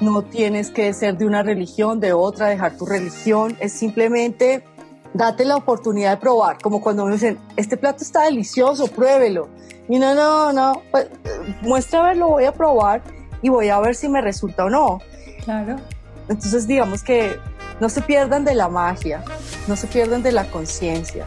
no tienes que ser de una religión, de otra, dejar tu religión, es simplemente date la oportunidad de probar, como cuando me dicen, este plato está delicioso, pruébelo. Y no, no, no, pues, muestra a ver, lo voy a probar y voy a ver si me resulta o no. Claro. Entonces digamos que no se pierdan de la magia, no se pierdan de la conciencia.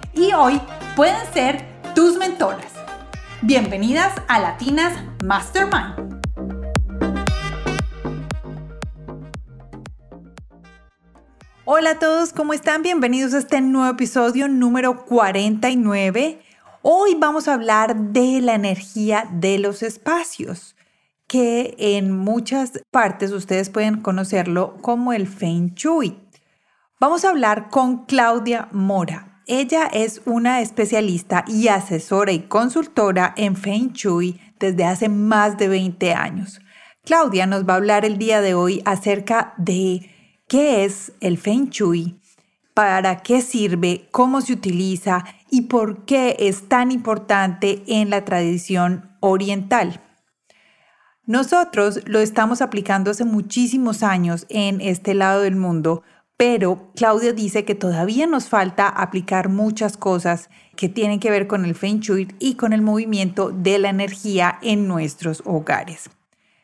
y hoy pueden ser tus mentoras. Bienvenidas a Latinas Mastermind. Hola a todos, ¿cómo están? Bienvenidos a este nuevo episodio número 49. Hoy vamos a hablar de la energía de los espacios, que en muchas partes ustedes pueden conocerlo como el Feng Shui. Vamos a hablar con Claudia Mora. Ella es una especialista y asesora y consultora en Feng Shui desde hace más de 20 años. Claudia nos va a hablar el día de hoy acerca de qué es el Feng Shui, para qué sirve, cómo se utiliza y por qué es tan importante en la tradición oriental. Nosotros lo estamos aplicando hace muchísimos años en este lado del mundo pero Claudia dice que todavía nos falta aplicar muchas cosas que tienen que ver con el Feng Shui y con el movimiento de la energía en nuestros hogares.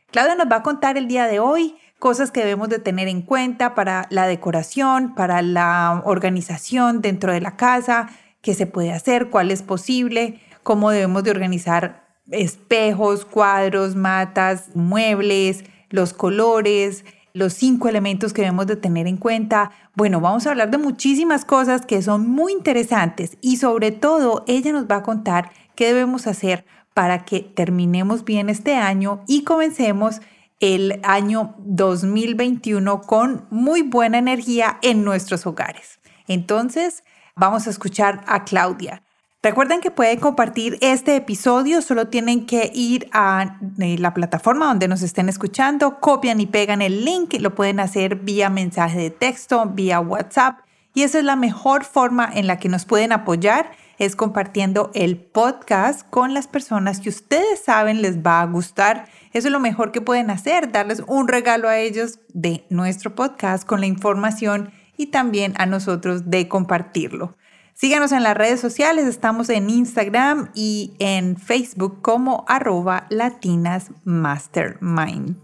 Claudia nos va a contar el día de hoy cosas que debemos de tener en cuenta para la decoración, para la organización dentro de la casa, qué se puede hacer, cuál es posible, cómo debemos de organizar espejos, cuadros, matas, muebles, los colores, los cinco elementos que debemos de tener en cuenta. Bueno, vamos a hablar de muchísimas cosas que son muy interesantes y sobre todo ella nos va a contar qué debemos hacer para que terminemos bien este año y comencemos el año 2021 con muy buena energía en nuestros hogares. Entonces, vamos a escuchar a Claudia. Recuerden que pueden compartir este episodio, solo tienen que ir a eh, la plataforma donde nos estén escuchando, copian y pegan el link, lo pueden hacer vía mensaje de texto, vía WhatsApp y esa es la mejor forma en la que nos pueden apoyar, es compartiendo el podcast con las personas que ustedes saben les va a gustar. Eso es lo mejor que pueden hacer, darles un regalo a ellos de nuestro podcast con la información y también a nosotros de compartirlo. Síganos en las redes sociales, estamos en Instagram y en Facebook como arroba latinasmastermind.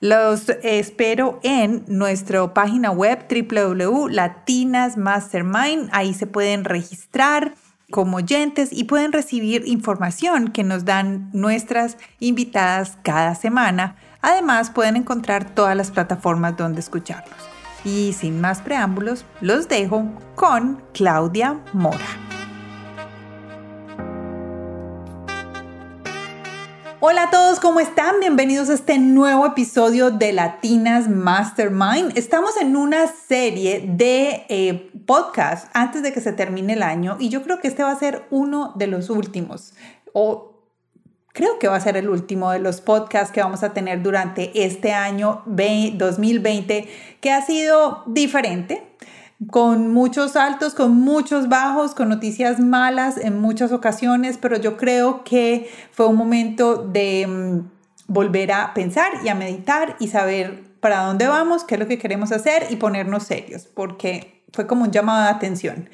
Los espero en nuestra página web www.latinasmastermind. Ahí se pueden registrar como oyentes y pueden recibir información que nos dan nuestras invitadas cada semana. Además, pueden encontrar todas las plataformas donde escucharlos. Y sin más preámbulos, los dejo con Claudia Mora. Hola a todos, ¿cómo están? Bienvenidos a este nuevo episodio de Latinas Mastermind. Estamos en una serie de eh, podcasts antes de que se termine el año y yo creo que este va a ser uno de los últimos creo que va a ser el último de los podcasts que vamos a tener durante este año 2020, que ha sido diferente, con muchos altos, con muchos bajos, con noticias malas en muchas ocasiones, pero yo creo que fue un momento de mm, volver a pensar y a meditar y saber para dónde vamos, qué es lo que queremos hacer y ponernos serios, porque fue como un llamado de atención.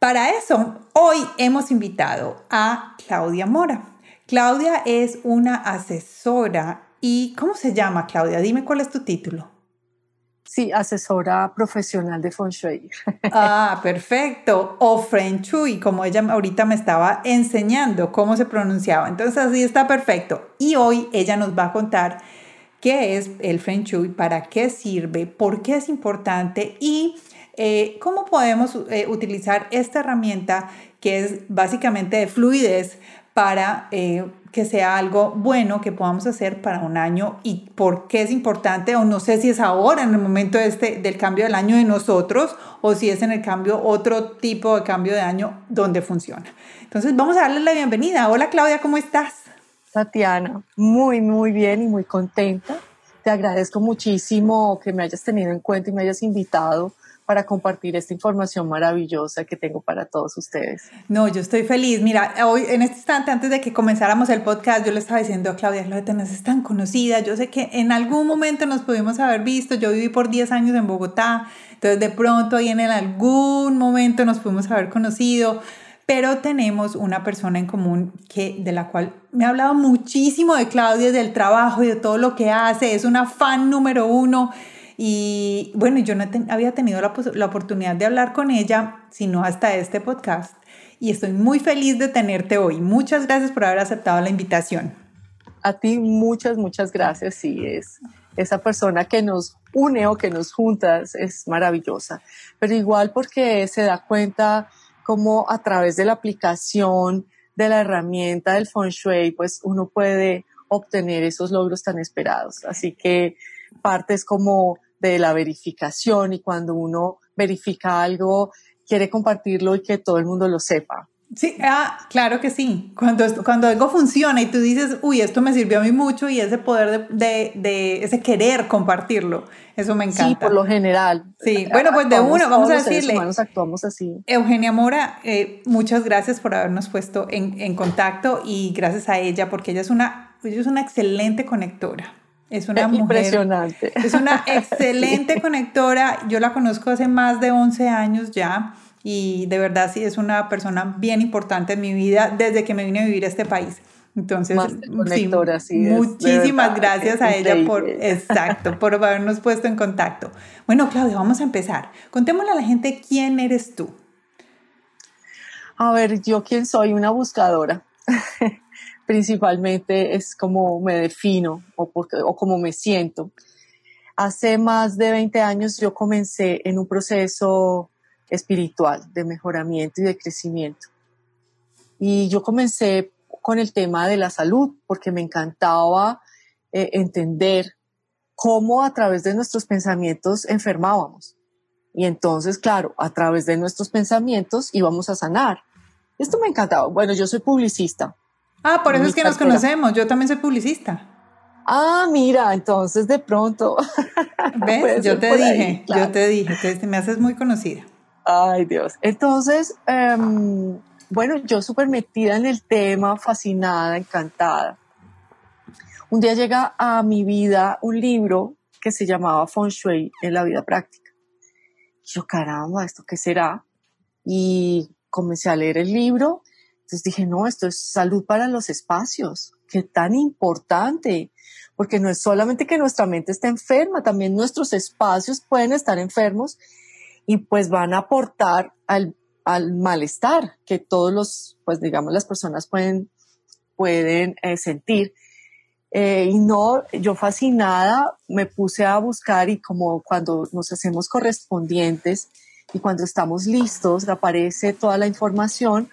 Para eso, hoy hemos invitado a Claudia Mora. Claudia es una asesora y ¿cómo se llama Claudia? Dime cuál es tu título. Sí, asesora profesional de Feng Shui. Ah, perfecto. O Feng Shui, como ella ahorita me estaba enseñando cómo se pronunciaba. Entonces así está perfecto. Y hoy ella nos va a contar qué es el Feng Shui, para qué sirve, por qué es importante y eh, ¿cómo podemos eh, utilizar esta herramienta que es básicamente de fluidez para eh, que sea algo bueno que podamos hacer para un año y por qué es importante o no sé si es ahora en el momento este, del cambio del año de nosotros o si es en el cambio otro tipo de cambio de año donde funciona. Entonces vamos a darle la bienvenida. Hola Claudia, ¿cómo estás? Tatiana, muy, muy bien y muy contenta. Te agradezco muchísimo que me hayas tenido en cuenta y me hayas invitado para compartir esta información maravillosa que tengo para todos ustedes. No, yo estoy feliz. Mira, hoy en este instante, antes de que comenzáramos el podcast, yo le estaba diciendo a Claudia, Claudia, tenés es tan conocida. Yo sé que en algún momento nos pudimos haber visto. Yo viví por 10 años en Bogotá, entonces de pronto ahí en algún momento nos pudimos haber conocido pero tenemos una persona en común que, de la cual me ha hablado muchísimo de Claudia, del trabajo y de todo lo que hace, es una fan número uno y bueno, yo no había tenido la, la oportunidad de hablar con ella, sino hasta este podcast. Y estoy muy feliz de tenerte hoy. Muchas gracias por haber aceptado la invitación. A ti muchas, muchas gracias. Sí, es esa persona que nos une o que nos juntas es maravillosa. Pero igual porque se da cuenta como a través de la aplicación de la herramienta del feng shui, pues uno puede obtener esos logros tan esperados. Así que parte es como de la verificación y cuando uno verifica algo, quiere compartirlo y que todo el mundo lo sepa. Sí, ah, claro que sí. Cuando, cuando algo funciona y tú dices, uy, esto me sirvió a mí mucho y ese poder de, de, ese querer compartirlo, eso me encanta. Sí, por lo general. Sí, bueno, pues de uno, vamos a decirle. Los actuamos así. Eugenia Mora, eh, muchas gracias por habernos puesto en, en, contacto y gracias a ella, porque ella es una, ella es una excelente conectora. Es una mujer, impresionante. Es una excelente conectora. Yo la conozco hace más de 11 años ya y de verdad sí es una persona bien importante en mi vida desde que me vine a vivir a este país. Entonces, conectora, sí, muchísimas gracias a ella por, exacto, por habernos puesto en contacto. Bueno, Claudia, vamos a empezar. Contémosle a la gente quién eres tú. A ver, yo quién soy, una buscadora. Principalmente es como me defino o, porque, o como me siento. Hace más de 20 años yo comencé en un proceso espiritual de mejoramiento y de crecimiento. Y yo comencé con el tema de la salud porque me encantaba eh, entender cómo a través de nuestros pensamientos enfermábamos. Y entonces, claro, a través de nuestros pensamientos íbamos a sanar. Esto me encantaba. Bueno, yo soy publicista, Ah, por eso es que nos conocemos. Yo también soy publicista. Ah, mira, entonces de pronto. ¿Ves? Yo te dije, yo te dije, te, me haces muy conocida. Ay, Dios. Entonces, em, bueno, yo súper metida en el tema, fascinada, encantada. Un día llega a mi vida un libro que se llamaba Feng Shui en la vida práctica. yo, caramba, ¿esto qué será? Y comencé a leer el libro entonces dije, no, esto es salud para los espacios, qué tan importante, porque no es solamente que nuestra mente esté enferma, también nuestros espacios pueden estar enfermos y pues van a aportar al, al malestar que todos los, pues digamos, las personas pueden, pueden eh, sentir. Eh, y no, yo fascinada me puse a buscar y como cuando nos hacemos correspondientes y cuando estamos listos, aparece toda la información,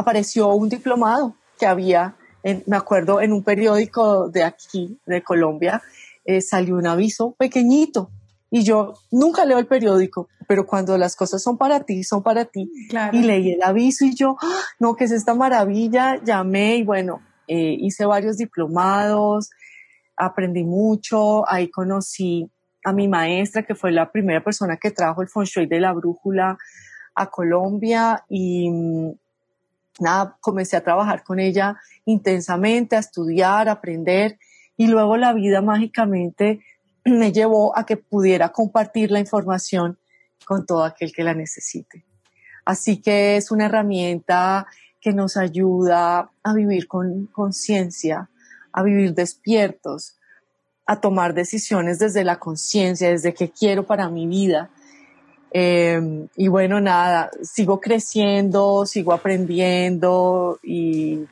apareció un diplomado que había, me acuerdo, en un periódico de aquí, de Colombia, eh, salió un aviso pequeñito. Y yo nunca leo el periódico, pero cuando las cosas son para ti, son para ti. Y leí el aviso y yo, ¡Ah! no, que es esta maravilla, llamé y bueno, eh, hice varios diplomados, aprendí mucho, ahí conocí a mi maestra, que fue la primera persona que trajo el feng shui de la brújula a Colombia y mm, comencé a trabajar con ella intensamente, a estudiar, a aprender y luego la vida mágicamente me llevó a que pudiera compartir la información con todo aquel que la necesite. Así que es una herramienta que nos ayuda a vivir con conciencia, a vivir despiertos, a tomar decisiones desde la conciencia, desde qué quiero para mi vida, Em, y bueno, nada, sigo creciendo, sigo aprendiendo y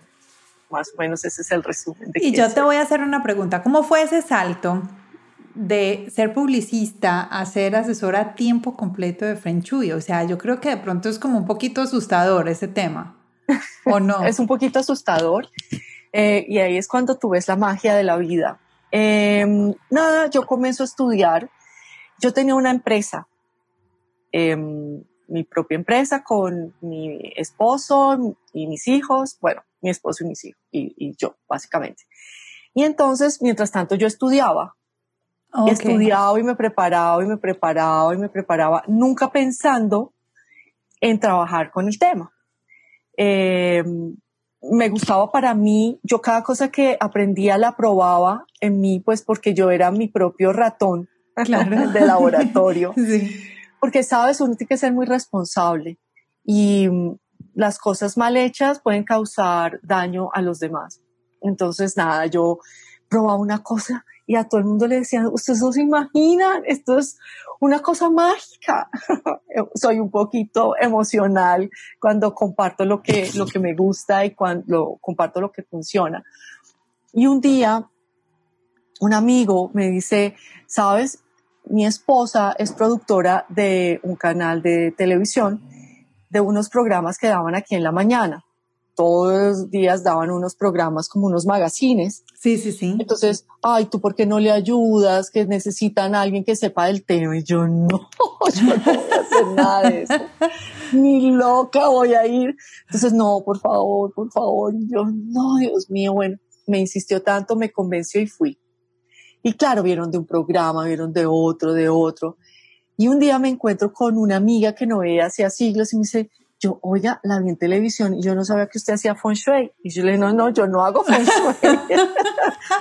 más o menos ese es el resumen. y yo te voy a hacer una pregunta. ¿Cómo fue ese salto de ser publicista a ser asesora a tiempo completo de Feng Shui? O sea, yo creo que de pronto es como un poquito asustador ese tema, ¿o no? es un poquito asustador eh, y ahí es cuando tú ves la magia de la vida. Em, nada, yo comienzo a estudiar. Yo tenía una empresa, em, mi propia empresa con mi esposo y mis hijos, bueno, mi esposo y mis hijos y yo, básicamente. Y entonces, mientras tanto, yo estudiaba. Estudiaba y me preparaba y me preparaba y me preparaba, nunca pensando en trabajar con el tema. Eh, me gustaba para mí, yo cada cosa que aprendía la probaba en mí, pues porque yo era mi propio ratón de laboratorio. Porque, sabes, uno tiene que ser muy responsable y las cosas mal hechas pueden causar daño a los demás. Entonces, nada, yo probaba una cosa y a todo el mundo le decía, ustedes no se imaginan, esto es una cosa mágica. Soy un poquito emocional cuando comparto lo que, lo que me gusta y cuando comparto lo que funciona. Y un día, un amigo me dice, sabes, mi esposa es productora de un canal de televisión, de unos programas que daban aquí en la mañana todos los días daban unos programas como unos magazines. Sí, sí, sí. Entonces, ay, ¿tú por qué no le ayudas? Que necesitan a alguien que sepa del tema. Y yo, no, yo no voy a hacer nada de eso. Ni loca voy a ir. Entonces, no, por favor, por favor. Y yo, no, Dios mío, bueno, me insistió tanto, me convenció y fui. Y claro, vieron de un programa, vieron de otro, de otro. Y un día me encuentro con una amiga que no veía hacía siglos y me dice, yo, oiga, la vi en televisión y yo no sabía que usted hacía feng shui. Y yo le dije, no, no, yo no hago feng shui.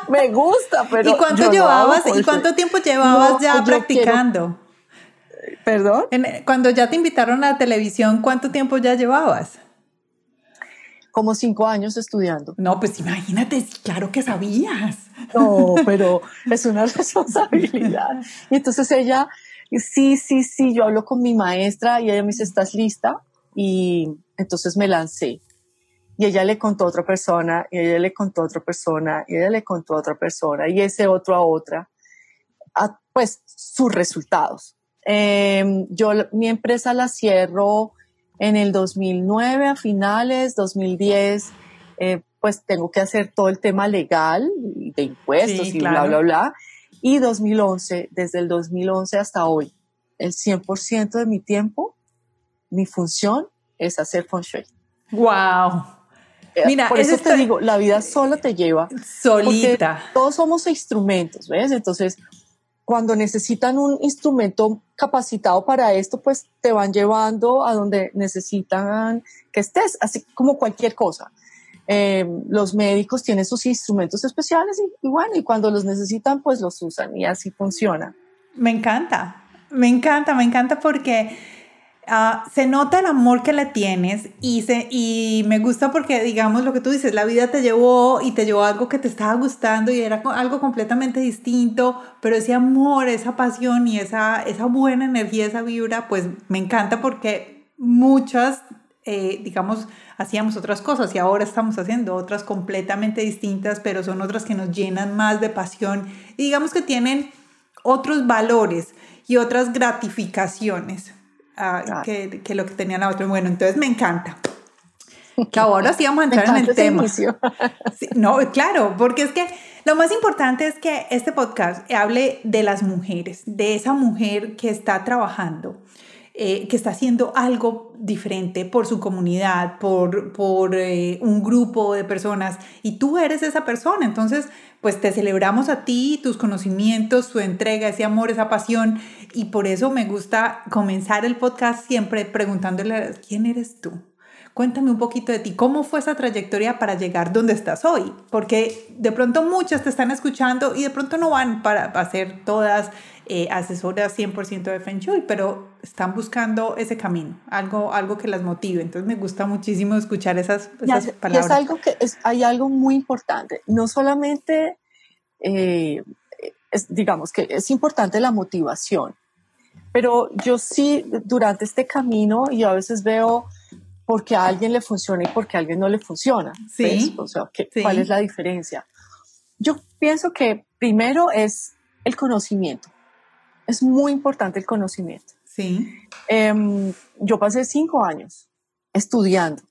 Me gusta, pero. ¿Y cuánto llevabas, ¿y cuánto tiempo llevabas ya practicando? ¿Perdón? cuando ya te invitaron a la televisión, ¿cuánto tiempo ya llevabas? Como cinco años estudiando. No, pues imagínate, claro que sabías. No, pero es una responsabilidad. Y entonces ella, sí, sí, sí, yo hablo con mi maestra y ella me dice, ¿estás lista? Y entonces me lancé. Y ella le contó a otra persona, y ella le contó a otra persona, y ella le contó a otra persona, y ese otro a otra, pues sus resultados. Em, yo mi empresa la cierro en el 2009 a finales, 2010, eh, pues tengo que hacer todo el tema legal de impuestos y bla, bla, bla. Y 2011, desde el 2011 hasta hoy, el 100% de mi tiempo mi función es hacer feng shui. Wow. Eh, Mira, por eso te digo, la vida solo te lleva. Solita. Todos somos instrumentos, ¿ves? Entonces, cuando necesitan un instrumento capacitado para esto, pues te van llevando a donde necesitan que estés, así como cualquier cosa. Eh, los médicos tienen sus instrumentos especiales y, bueno, y cuando los necesitan, pues los usan y así funciona. Me encanta, me encanta, me encanta porque Ah, se nota el amor que le tienes y, se, y me gusta porque, digamos, lo que tú dices, la vida te llevó y te llevó algo que te estaba gustando y era algo completamente distinto, pero ese amor, esa pasión y esa, esa buena energía, esa vibra, pues me encanta porque muchas, eh, digamos, hacíamos otras cosas y ahora estamos haciendo otras completamente distintas, pero son otras que nos llenan más de pasión y digamos que tienen otros valores y otras gratificaciones que, que, lo que tenía la otra. Bueno, entonces me encanta. Que ahora sí vamos a entrar en el tema. no, claro, porque es que lo más importante es que este podcast hable de las mujeres, de esa mujer que está trabajando, eh, que está haciendo algo diferente por su comunidad, por, por eh, un grupo de personas, y tú eres esa persona. Entonces, pues te celebramos a ti, tus conocimientos, tu entrega, ese amor, esa pasión, y por eso me gusta comenzar el podcast siempre preguntándole, ¿quién eres tú? Cuéntame un poquito de ti, ¿cómo fue esa trayectoria para llegar donde estás hoy? Porque de pronto muchas te están escuchando y de pronto no van para hacer todas eh, asesoras 100% de Feng Shui, pero están buscando ese camino, algo, algo que las motive. Entonces me gusta muchísimo escuchar esas, esas palabras. es algo que es, hay algo muy importante, no solamente, eh, es, digamos que es importante la motivación, pero yo sí, durante este camino, yo a veces veo porque a alguien le funciona y porque a alguien no le funciona. Sí. O sea, ¿cuál es la diferencia? Yo pienso que primero es el conocimiento. Es muy importante el conocimiento. Sí. Em, yo pasé cinco años estudiando,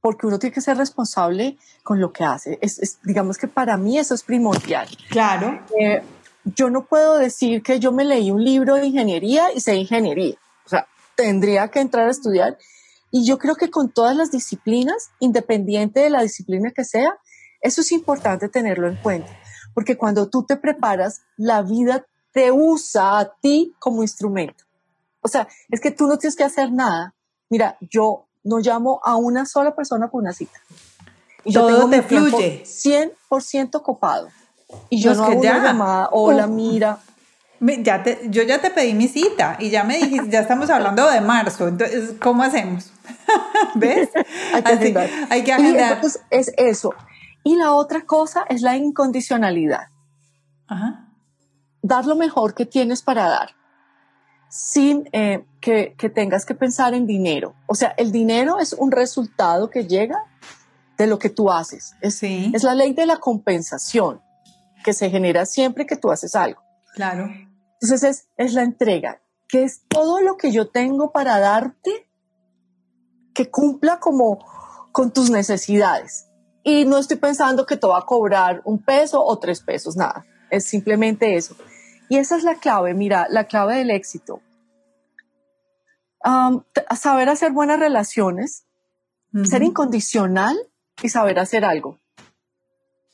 porque uno tiene que ser responsable con lo que hace. Es, digamos que para mí eso es primordial. Claro. Eh, yo no puedo decir que yo me leí un libro de ingeniería y sé ingeniería. O sea, tendría que entrar a estudiar. Y yo creo que con todas las disciplinas, independiente de la disciplina que sea, eso es importante tenerlo en cuenta. Porque cuando tú te preparas, la vida te usa a ti como instrumento. O sea, es que tú no tienes que hacer nada. Mira, yo no llamo a una sola persona por una cita. Y Todo yo tengo te fluye. 100% copado. Y yo no, hago ya. una llamada, hola, mira. Ya te, yo ya te pedí mi cita y ya me dijiste, ya estamos hablando de marzo, entonces, ¿cómo hacemos? ¿Ves? hay que agendar. Hay que agendar. Y es eso. Y la otra cosa es la incondicionalidad. Ajá. Dar lo mejor que tienes para dar, sin eh, que, que tengas que pensar en dinero. O sea, el dinero es un resultado que llega de lo que tú haces. Es, sí. es la ley de la compensación que se genera siempre que tú haces algo. Claro. Entonces es, es la entrega, que es todo lo que yo tengo para darte que cumpla como con tus necesidades. Y no estoy pensando que te va a cobrar un peso o tres pesos, nada. Es simplemente eso. Y esa es la clave, mira, la clave del éxito. saber hacer buenas relaciones, ser incondicional y saber hacer algo.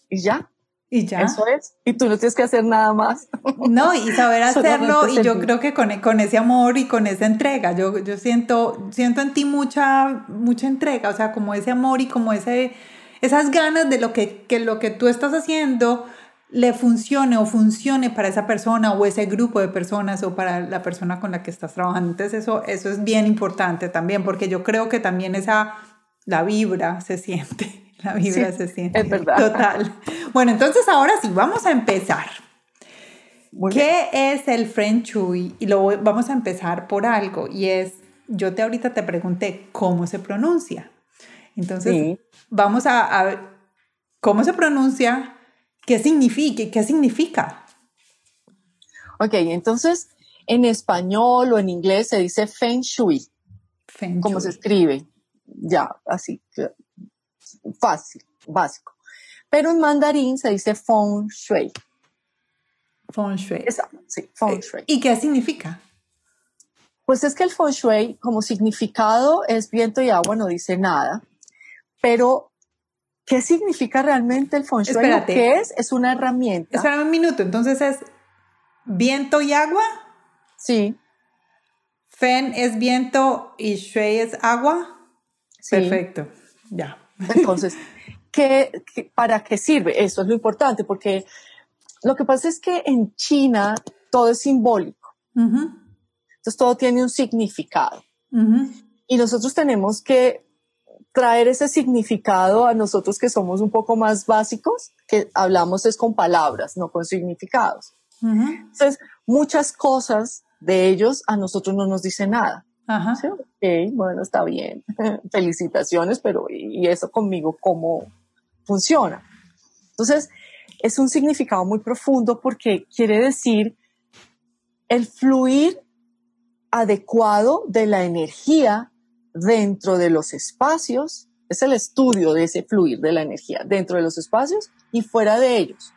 Y ya. Y ya. Eso es. Y tú no tienes que hacer nada más. No, y saber hacerlo, y yo creo que con, con, ese amor y con esa entrega, yo, yo siento, siento en ti mucha, mucha entrega, o sea, como ese amor y como ese, esas ganas de lo que, que lo que tú estás haciendo le funcione o funcione para esa persona o ese grupo de personas o para la persona con la que estás trabajando. Entonces eso, eso es bien importante también, porque yo creo que también esa, la vibra se siente. La vibra se siente. Es verdad. Total. Bueno, entonces ahora sí, vamos a empezar. ¿Qué es el Feng Shui? Y lo vamos a empezar por algo y es, yo te ahorita te pregunté cómo se pronuncia. Entonces, vamos a, ver cómo se pronuncia, qué significa, qué significa. Ok, entonces en español o en inglés se dice Feng Shui. Feng ¿Cómo se escribe? Ya, así fácil, básico. Pero en mandarín se dice feng shui. Feng shui. Exacto, sí, feng eh, shui. ¿Y qué significa? Pues es que el feng shui como significado es viento y agua, no dice nada. Pero, ¿qué significa realmente el feng shui? Espérate. ¿Qué es? Es una herramienta. Espérame un minuto, entonces es viento y agua. Sí. Fen es viento y shui es agua. Sí. Perfecto, ya. Entonces, ¿qué, para qué sirve? Eso es lo importante, porque lo que pasa es que en China todo es simbólico. Entonces, todo tiene un significado. Y nosotros tenemos que traer ese significado a nosotros que somos un poco más básicos, que hablamos es con palabras, no con significados. Entonces, muchas cosas de ellos a nosotros no nos dicen nada. Ajá. Sí, ok, bueno, está bien. Felicitaciones, pero ¿y eso conmigo cómo funciona? Entonces, es un significado muy profundo porque quiere decir el fluir adecuado de la energía dentro de los espacios, es el estudio de ese fluir de la energía dentro de los espacios y fuera de ellos.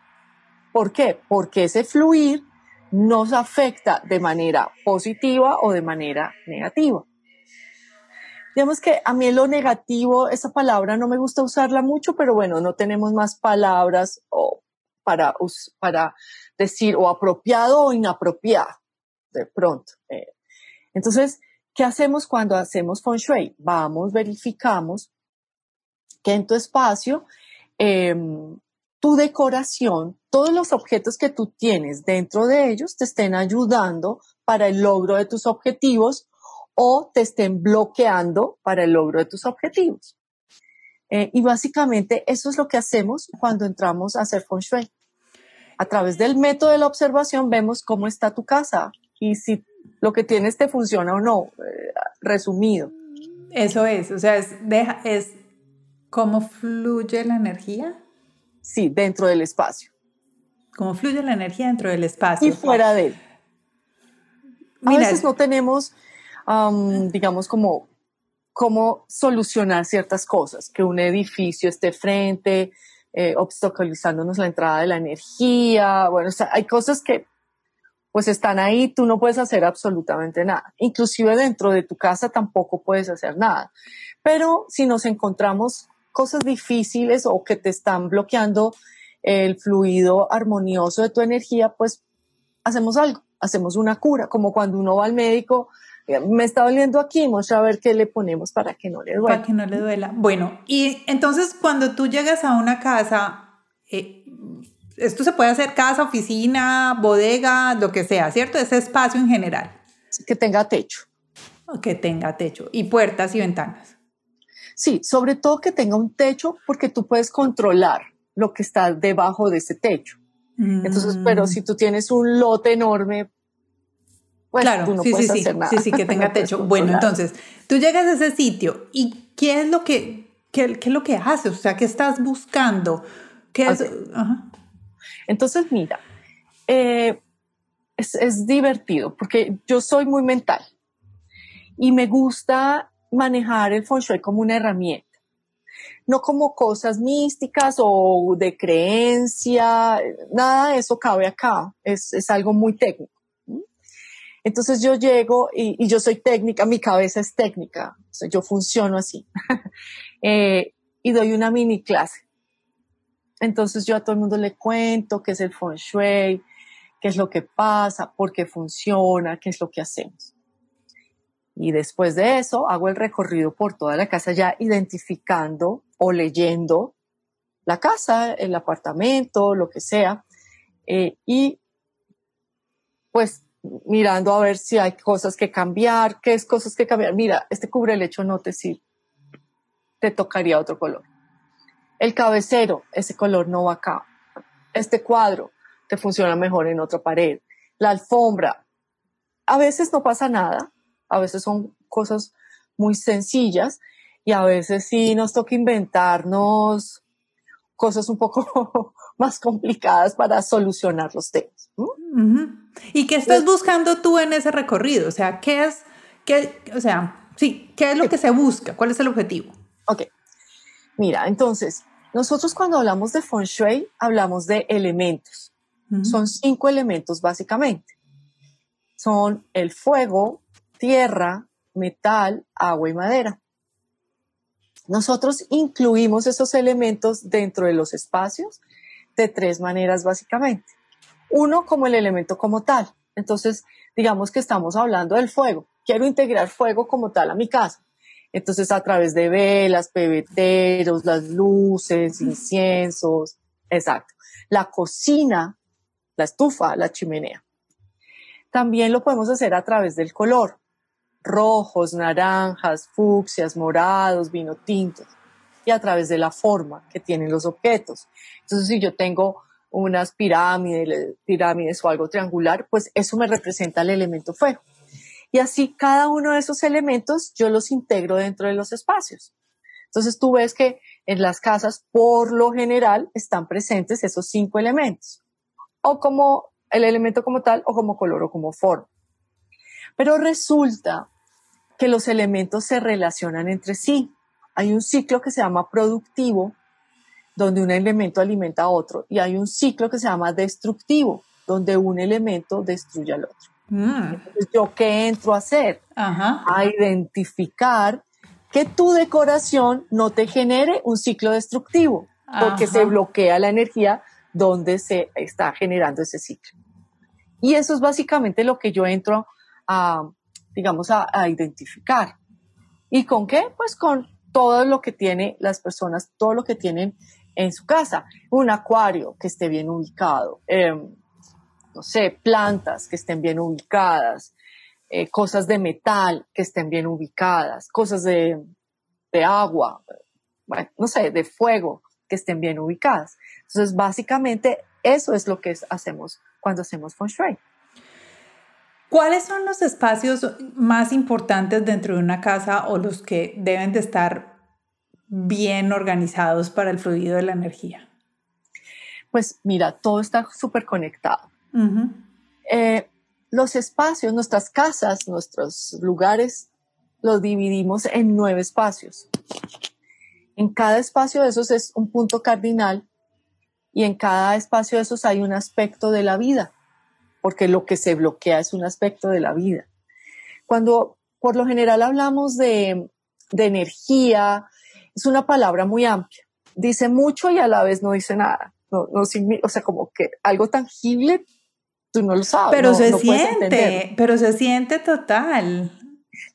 ¿Por qué? Porque ese fluir nos afecta de manera positiva o de manera negativa. Digamos que a mí lo negativo, esa palabra no me gusta usarla mucho, pero bueno, no tenemos más palabras o para, para decir o apropiado o inapropiado de pronto. Eh. Entonces, ¿qué hacemos cuando hacemos feng shui? Vamos, verificamos que en tu espacio em, tu decoración, todos los objetos que tú tienes dentro de ellos te estén ayudando para el logro de tus objetivos o te estén bloqueando para el logro de tus objetivos. Eh, y básicamente eso es lo que hacemos cuando entramos a hacer feng shui. A través del método de la observación vemos cómo está tu casa y si lo que tienes te funciona o no, eh, resumido. Eso es, o sea, es, deja, es cómo fluye la energía Sí, dentro del espacio. Cómo fluye la energía dentro del espacio. Y fuera de él. A veces no tenemos, digamos, como cómo solucionar ciertas cosas, que un edificio esté frente, eh, obstaculizándonos la entrada de la energía, bueno, hay cosas que pues están ahí, tú no puedes hacer absolutamente nada. Inclusive dentro de tu casa tampoco puedes hacer nada. Pero si nos encontramos cosas difíciles o que te están bloqueando el fluido armonioso de tu energía, pues hacemos algo, hacemos una cura, como cuando uno va al médico, eh, me está doliendo aquí, vamos a ver qué le ponemos para que no le duela. Para que no le duela. Bueno, y entonces cuando tú llegas a una casa, eh, esto se puede hacer casa, oficina, bodega, lo que sea, ¿cierto? Ese espacio en general. Que tenga techo. Que tenga techo y puertas y ventanas. Sí, sobre todo que tenga un techo porque tú puedes controlar lo que está debajo de ese techo. Entonces, pero mm. si tú tienes un lote enorme, pues claro, tú no sí, puedes sí, hacer sí, nada. Sí, sí, que tenga techo. bueno, entonces, tú llegas a ese sitio y ¿qué es lo que, qué, qué es lo que haces? O sea, ¿qué estás buscando? ¿Qué es? Entonces, mira, eh, es, divertido porque yo soy muy mental y me gusta manejar el feng shui como una herramienta no como cosas místicas o de creencia, nada de eso cabe acá, es, es algo muy técnico. Entonces yo llego y, yo soy técnica, mi cabeza es técnica, yo funciono así, eh, y doy una mini clase. Entonces yo a todo el mundo le cuento qué es el feng shui, qué es lo que pasa, por qué funciona, qué es lo que hacemos. Y después de eso hago el recorrido por toda la casa ya identificando o leyendo la casa, el apartamento, lo que sea, eh, y pues mirando a ver si hay cosas que cambiar, qué es cosas que cambiar. Mira, este cubre lecho no te sirve, te tocaría otro color. El cabecero, ese color no va acá. Este cuadro te funciona mejor en otra pared. La alfombra, a veces no pasa nada, a veces son cosas muy sencillas y a veces sí nos toca inventarnos cosas un poco más complicadas para solucionar los temas. ¿Y qué estás buscando tú en ese recorrido? O sea, ¿qué es, qué, o sea, sí, qué es lo que se busca? ¿Cuál es el objetivo? Ok. Mira, entonces, nosotros cuando hablamos de feng shui, hablamos de elementos. Son cinco elementos básicamente. Son el fuego, tierra, metal, agua y madera. Nosotros incluimos esos elementos dentro de los espacios de tres maneras básicamente. Uno como el elemento como tal. Entonces, digamos que estamos hablando del fuego. Quiero integrar fuego como tal a mi casa. Entonces, a través de velas, pebeteros, las luces, inciensos, exacto. La cocina, la estufa, la chimenea. También lo podemos hacer a través del color rojos, naranjas, fucsias, morados, vino tintos, y a través de la forma que tienen los objetos. Entonces, si yo tengo unas pirámides, pirámides o algo triangular, pues eso me representa el elemento fuego. Y así cada uno de esos elementos yo los integro dentro de los espacios. Entonces tú ves que en las casas por lo general están presentes esos cinco elementos, o como el elemento como tal, o como color o como forma. Pero resulta que los elementos se relacionan entre sí. Hay un ciclo que se llama productivo, donde un elemento alimenta a otro, y hay un ciclo que se llama destructivo, donde un elemento destruye al otro. Mm. Entonces, ¿yo qué entro a hacer? A identificar que tu decoración no te genere un ciclo destructivo, porque se bloquea la energía donde se está generando ese ciclo. Y eso es básicamente lo que yo entro a, digamos, a, identificar. ¿Y con qué? Pues con todo lo que tiene las personas, todo lo que tienen en su casa. Un acuario que esté bien ubicado, em, no sé, plantas que estén bien ubicadas, eh, cosas de metal que estén bien ubicadas, cosas de, de agua, bueno, no sé, de fuego que estén bien ubicadas. Entonces, básicamente, eso es lo que hacemos cuando hacemos feng shui. ¿Cuáles son los espacios más importantes dentro de una casa o los que deben de estar bien organizados para el fluido de la energía? Pues mira, todo está súper conectado. Eh, los espacios, nuestras casas, nuestros lugares, los dividimos en nueve espacios. En cada espacio de esos es un punto cardinal y en cada espacio de esos hay un aspecto de la vida, porque lo que se bloquea es un aspecto de la vida. Cuando por lo general hablamos de, energía, es una palabra muy amplia. Dice mucho y a la vez no dice nada. No, no, o sea, como que algo tangible, tú no lo sabes. Pero se siente, pero se siente total.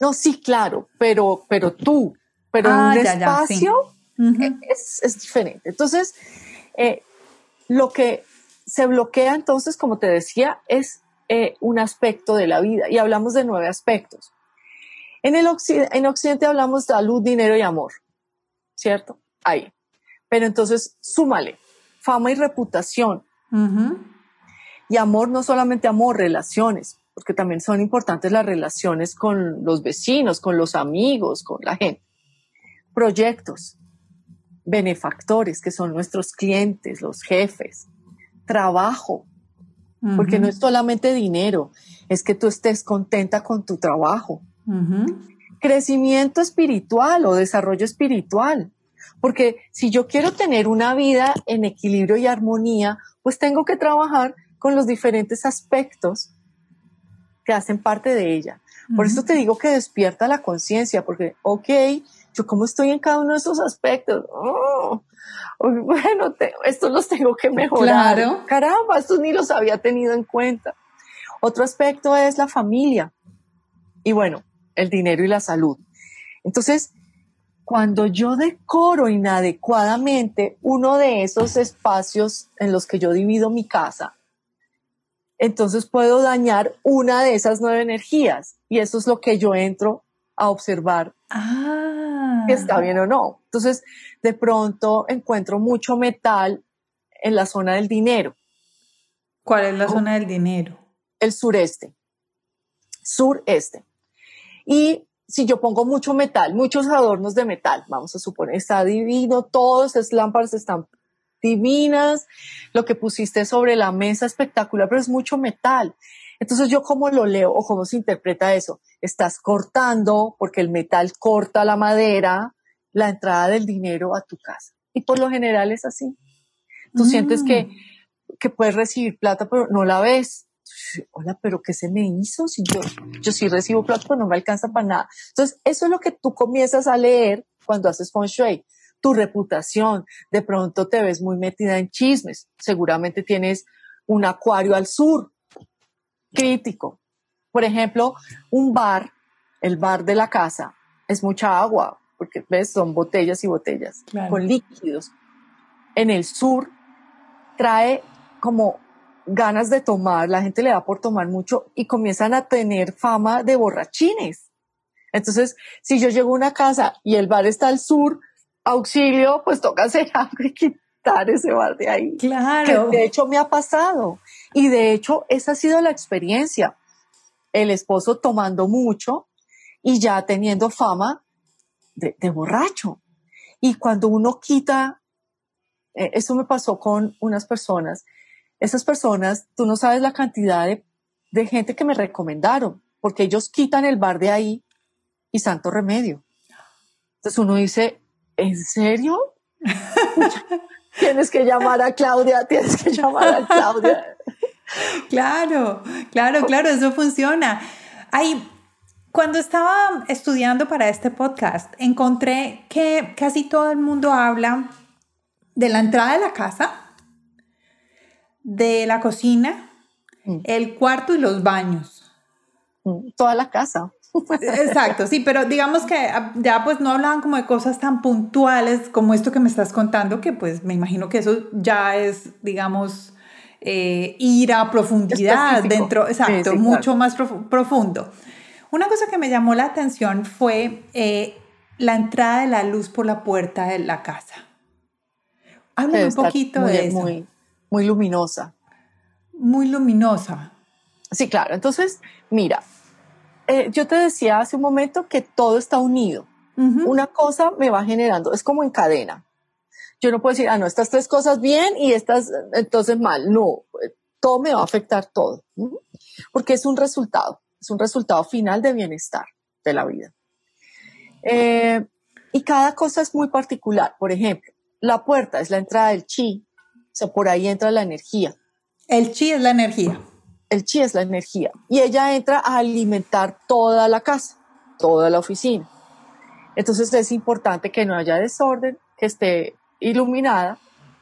No, sí, claro, pero, pero tú, pero en ah, un espacio es, es, diferente. Entonces, eh, lo que se bloquea entonces, como te decía, es eh, un aspecto de la vida y hablamos de nueve aspectos. En, el occidente, en Occidente hablamos de salud, dinero y amor, ¿cierto? Ahí. Pero entonces, súmale fama y reputación. Y amor, no solamente amor, relaciones, porque también son importantes las relaciones con los vecinos, con los amigos, con la gente. Proyectos, benefactores, que son nuestros clientes, los jefes, trabajo, porque no es solamente dinero, es que tú estés contenta con tu trabajo. Crecimiento espiritual o desarrollo espiritual, porque si yo quiero tener una vida en equilibrio y armonía, pues tengo que trabajar con los diferentes aspectos que hacen parte de ella. Por eso te digo que despierta la conciencia, porque, ok, yo cómo estoy en cada uno de esos aspectos. Oh, bueno, estos los tengo que mejorar. Claro. Caramba, estos ni los había tenido en cuenta. Otro aspecto es la familia. Y bueno, el dinero y la salud. Entonces, cuando yo decoro inadecuadamente uno de esos espacios en los que yo divido mi casa, entonces puedo dañar una de esas nueve energías. Y eso es lo que yo entro a observar ah. que está bien o no. Entonces, de pronto encuentro mucho metal en la zona del dinero. ¿Cuál es la zona del dinero? El sureste. Sureste. Y si yo pongo mucho metal, muchos adornos de metal, vamos a suponer, está divino, todas esas lámparas están divinas, lo que pusiste sobre la mesa espectacular, pero es mucho metal. Entonces yo cómo lo leo o cómo se interpreta eso. Estás cortando, porque el metal corta la madera, la entrada del dinero a tu casa. Y por lo general es así. Tú sientes que, mm. que puedes recibir plata, pero no la ves. Hola, pero ¿qué se me hizo? Si yo, yo sí recibo plata, pero no me alcanza para nada. Entonces, eso es lo que tú comienzas a leer cuando haces feng shui. Tu reputación, de pronto te ves muy metida en chismes. Seguramente tienes un acuario al sur, crítico. Por ejemplo, un bar, el bar de la casa, es mucha agua, porque ves, son botellas y botellas con líquidos. En el sur trae como ganas de tomar, la gente le da por tomar mucho y comienzan a tener fama de borrachines. Entonces, si yo llego a una casa y el bar está al sur, auxilio, pues toca hacer algo y quitar ese bar de ahí. Claro. Que de hecho me ha pasado. Y de hecho, esa ha sido la experiencia. El esposo tomando mucho y ya teniendo fama de, borracho. Y cuando uno quita, eh, eso me pasó con unas personas, esas personas, tú no sabes la cantidad de, de gente que me recomendaron, porque ellos quitan el bar de ahí y santo remedio. Entonces uno dice, ¿en serio? tienes que llamar a Claudia, tienes que llamar a Claudia. claro, claro, claro, eso funciona. Hay, cuando estaba estudiando para este podcast, encontré que casi todo el mundo habla de la entrada de la casa, de la cocina, mm. el cuarto y los baños. Mm, toda la casa. Exacto, sí, pero digamos que ah, ya pues no hablaban como de cosas tan puntuales como esto que me estás contando, que pues me imagino que eso ya es, digamos, eh, ir a profundidad dentro, exacto, mucho más profundo. Una cosa que me llamó la atención fue eh, la entrada de la luz por la puerta de la casa. Háblame un poquito de eso. Muy, muy luminosa. Muy luminosa. Sí, claro. Entonces, mira, eh, yo te decía hace un momento que todo está unido. Una cosa me va generando, es como en cadena. Yo no puedo decir, ah, no, estas tres cosas bien y estas entonces mal. No, todo me va a afectar todo, porque es un resultado, es un resultado final de bienestar de la vida. Eh, y cada cosa es muy particular. Por ejemplo, la puerta es la entrada del chi, o sea, por ahí entra la energía. El chi es la energía. El chi es la energía. Y ella entra a alimentar toda la casa, toda la oficina. Entonces es importante que no haya desorden, que esté iluminada,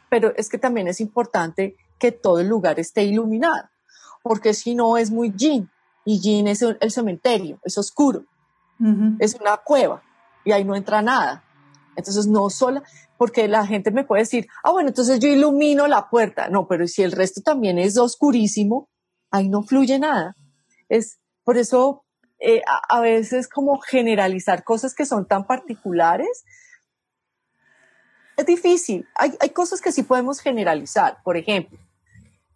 pero es que también es importante que todo el lugar esté iluminado, porque si no es muy yin, y yin es el cementerio, es oscuro, es una cueva, y ahí no entra nada. Entonces no solo, porque la gente me puede decir, ah, bueno, entonces yo ilumino la puerta. No, pero si el resto también es oscurísimo, ahí no fluye nada. Es por eso eh, a, veces como generalizar cosas que son tan particulares es difícil. Hay, hay cosas que sí podemos generalizar. Por ejemplo,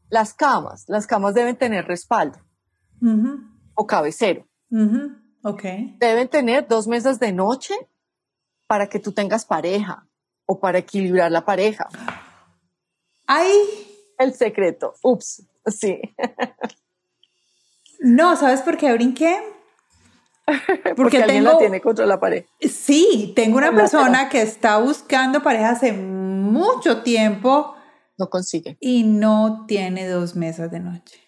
las camas. Las camas deben tener respaldo o cabecero. okay. Deben tener dos mesas de noche para que tú tengas pareja o para equilibrar la pareja. ¡Ay! El secreto. Ups, sí. No, ¿sabes por qué brinqué? Porque, Porque alguien la tiene contra la pared. Sí, tengo una persona que está buscando pareja hace mucho tiempo. No consigue. Y no tiene dos mesas de noche.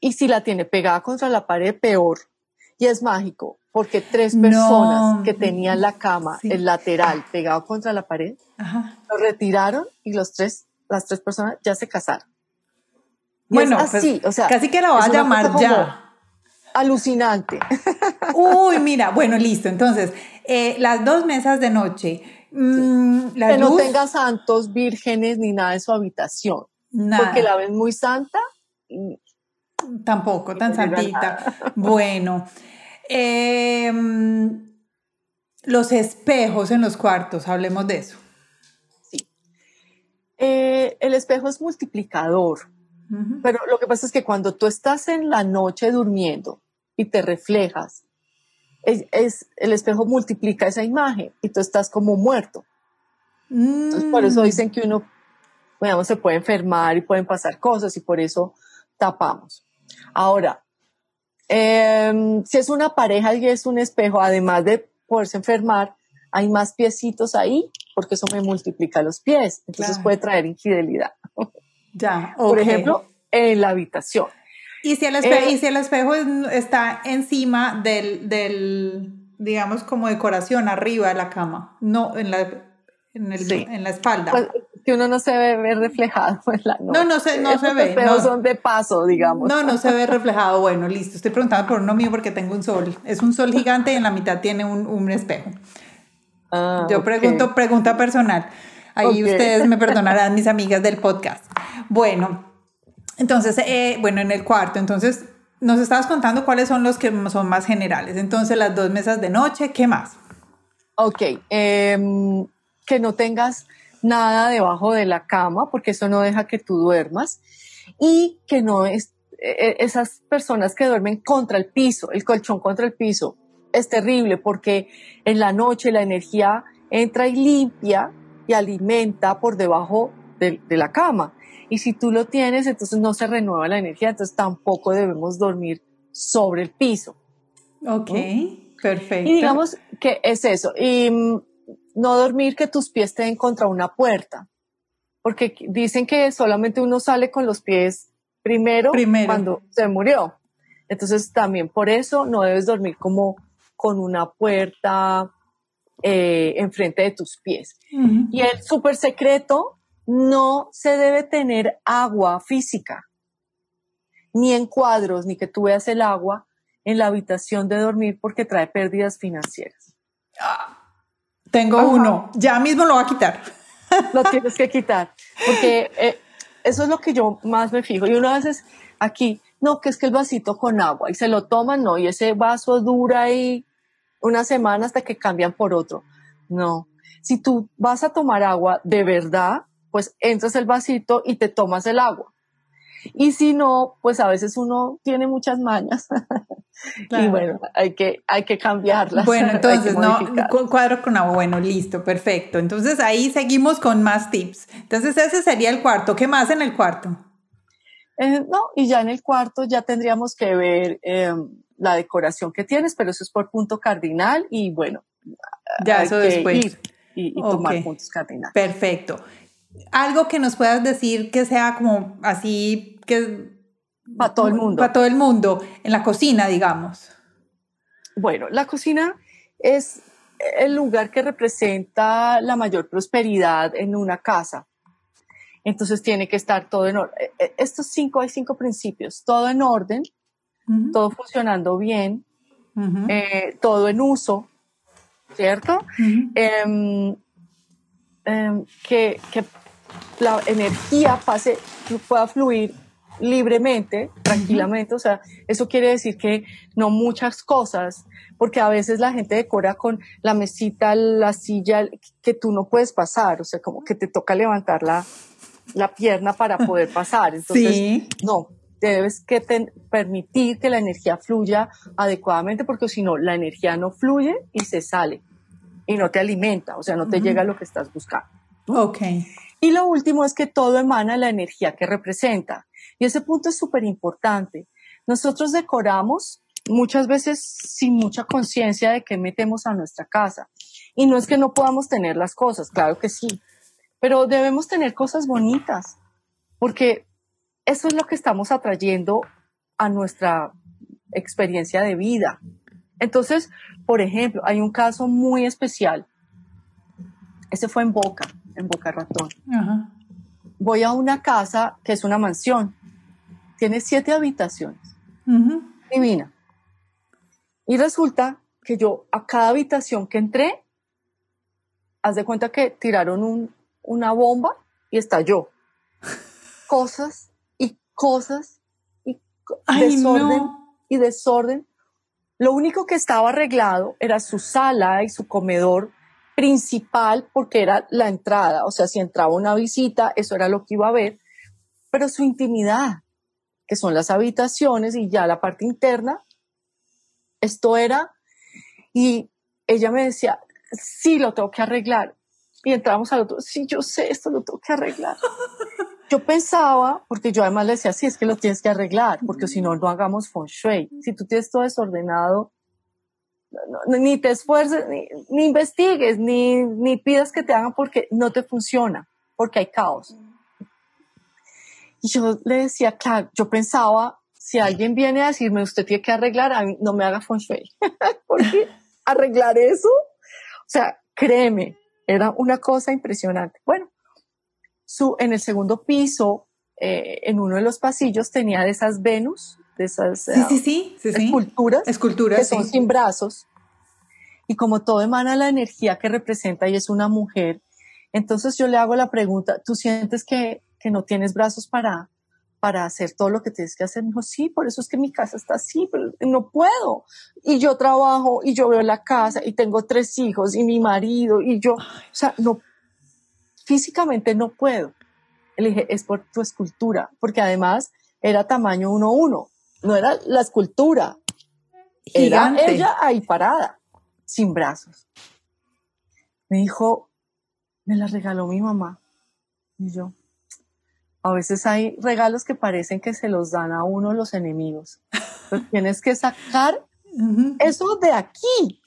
Y si la tiene pegada contra la pared, peor. Y es mágico, porque tres personas que tenían la cama, el lateral, pegado contra la pared, lo retiraron y los tres, las tres personas ya se casaron. Bueno, pues, así, o sea, casi que la va a llamar ya. Alucinante. Uy, mira, bueno, listo. Entonces, eh, las dos mesas de noche. Mm, que no tenga santos, vírgenes ni nada en su habitación. Porque la ven muy santa. Tampoco, tan santita. Bueno. Em, los espejos en los cuartos, hablemos de eso. Sí. Eh, el espejo es multiplicador, pero lo que pasa es que cuando tú estás en la noche durmiendo y te reflejas, es, el espejo multiplica esa imagen y tú estás como muerto. Entonces, por eso mm. dicen que uno, digamos, se puede enfermar y pueden pasar cosas y por eso tapamos. Ahora, Em, si es una pareja y es un espejo, además de poderse enfermar, hay más piecitos ahí, porque eso me multiplica los pies. Entonces puede traer infidelidad. Ya. Por ejemplo, en la habitación. ¿Y si el espejo, ¿y si el espejo está encima del, del, digamos, como decoración arriba de la cama? No, en la, en, el, en la espalda. Pues, que uno no se ve reflejado en la No, no se, no se ve. No son de paso, digamos. No, no se ve reflejado. Bueno, listo. Estoy preguntando por uno mío porque tengo un sol. Es un sol gigante y en la mitad tiene un, un espejo. Ah, Yo pregunto, pregunta personal. Ahí ustedes me perdonarán, mis amigas del podcast. Bueno, entonces, eh, bueno, en el cuarto, entonces nos estabas contando cuáles son los que son más generales. Entonces, las dos mesas de noche, ¿qué más? Ok, em, que no tengas nada debajo de la cama, porque eso no deja que tú duermas, y que no es, e, e, esas personas que duermen contra el piso, el colchón contra el piso, es terrible porque en la noche la energía entra y limpia y alimenta por debajo de, la cama. Y si tú lo tienes, entonces no se renueva la energía, entonces tampoco debemos dormir sobre el piso. Ok, perfecto. Y digamos que es eso. Y mm, no dormir que tus pies estén contra una puerta, porque dicen que solamente uno sale con los pies primero, cuando se murió. Entonces también por eso no debes dormir como con una puerta eh, enfrente de tus pies. Y el súper secreto, no se debe tener agua física, ni en cuadros, ni que tú veas el agua en la habitación de dormir porque trae pérdidas financieras. Ah. Tengo uno, ya mismo lo voy a quitar. Lo tienes que quitar, porque eh, eso es lo que yo más me fijo. Y uno a veces aquí, no, que es que el vasito con agua y se lo toman, no, y ese vaso dura ahí una semana hasta que cambian por otro. No, si tú vas a tomar agua de verdad, pues entras el vasito y te tomas el agua. Y si no, pues a veces uno tiene muchas mañas. Y bueno, hay que, hay que cambiarlas. Bueno, entonces, no, cuadro con agua, bueno, listo, perfecto. Entonces ahí seguimos con más tips. Entonces ese sería el cuarto. ¿Qué más en el cuarto? Eh, no, y ya en el cuarto ya tendríamos que ver em, la decoración que tienes, pero eso es por punto cardinal y bueno, ya eso después. y, tomar puntos cardinales. Perfecto. Algo que nos puedas decir que sea como así, que... Para todo el mundo. Para todo el mundo, en la cocina, digamos. Bueno, la cocina es el lugar que representa la mayor prosperidad en una casa. Entonces tiene que estar todo en orden. Eh, eh, estos cinco, hay cinco principios, todo en orden, todo funcionando bien, eh, todo en uso, ¿cierto? Em, em, que, que, la energía pase, pueda fluir libremente, tranquilamente, o sea, eso quiere decir que no muchas cosas, porque a veces la gente decora con la mesita, la silla, que tú no puedes pasar, o sea, como que te toca levantar la, la pierna para poder pasar, entonces, no, debes que permitir que la energía fluya adecuadamente, porque si no, la energía no fluye y se sale y no te alimenta, o sea, no te llega lo que estás buscando. Ok. Y lo último es que todo emana la energía que representa. Y ese punto es súper importante. Nosotros decoramos muchas veces sin mucha conciencia de qué metemos a nuestra casa. Y no es que no podamos tener las cosas, claro que sí, pero debemos tener cosas bonitas, porque eso es lo que estamos atrayendo a nuestra experiencia de vida. Entonces, por ejemplo, hay un caso muy especial. Ese fue en Boca, en Boca Ratón. Voy a una casa que es una mansión. Tiene siete habitaciones. Divina. Y resulta que yo a cada habitación que entré, haz de cuenta que tiraron una bomba y estalló. Cosas cosas y desorden y desorden lo único que estaba arreglado era su sala y su comedor principal porque era la entrada, o sea, si entraba una visita, eso era lo que iba a ver, pero su intimidad, que son las habitaciones y ya la parte interna, esto era, y ella me decía, sí, lo tengo que arreglar. Y entramos al otro, sí, yo sé, esto lo tengo que arreglar. Yo pensaba, porque yo además le decía, sí, es que lo tienes que arreglar, porque si no, no hagamos feng shui. Si tú tienes todo desordenado, ni te esfuerces, ni, investigues, ni, ni pidas que te hagan porque no te funciona, porque hay caos. Y yo le decía, claro, yo pensaba, si alguien viene a decirme, usted tiene que arreglar, a mí, no me haga feng shui. porque arreglar eso, o sea, créeme, era una cosa impresionante. Bueno, su, en el segundo piso, eh, en uno de los pasillos, tenía de esas Venus, de esas sí, esculturas, esculturas que son sin brazos. Y como todo emana la energía que representa y es una mujer, entonces yo le hago la pregunta, ¿tú sientes que, que no tienes brazos para, para hacer todo lo que tienes que hacer? Me dijo, sí, por eso es que mi casa está así, pero no puedo. Y yo trabajo y yo veo la casa y tengo tres hijos y mi marido y yo, o sea, no físicamente no puedo. Le dije, es por tu escultura, porque además era tamaño 1-1, no era la escultura, era ella ahí parada, sin brazos. Me dijo, me la regaló mi mamá. Y yo, a veces hay regalos que parecen que se los dan a uno los enemigos. tienes que sacar eso de aquí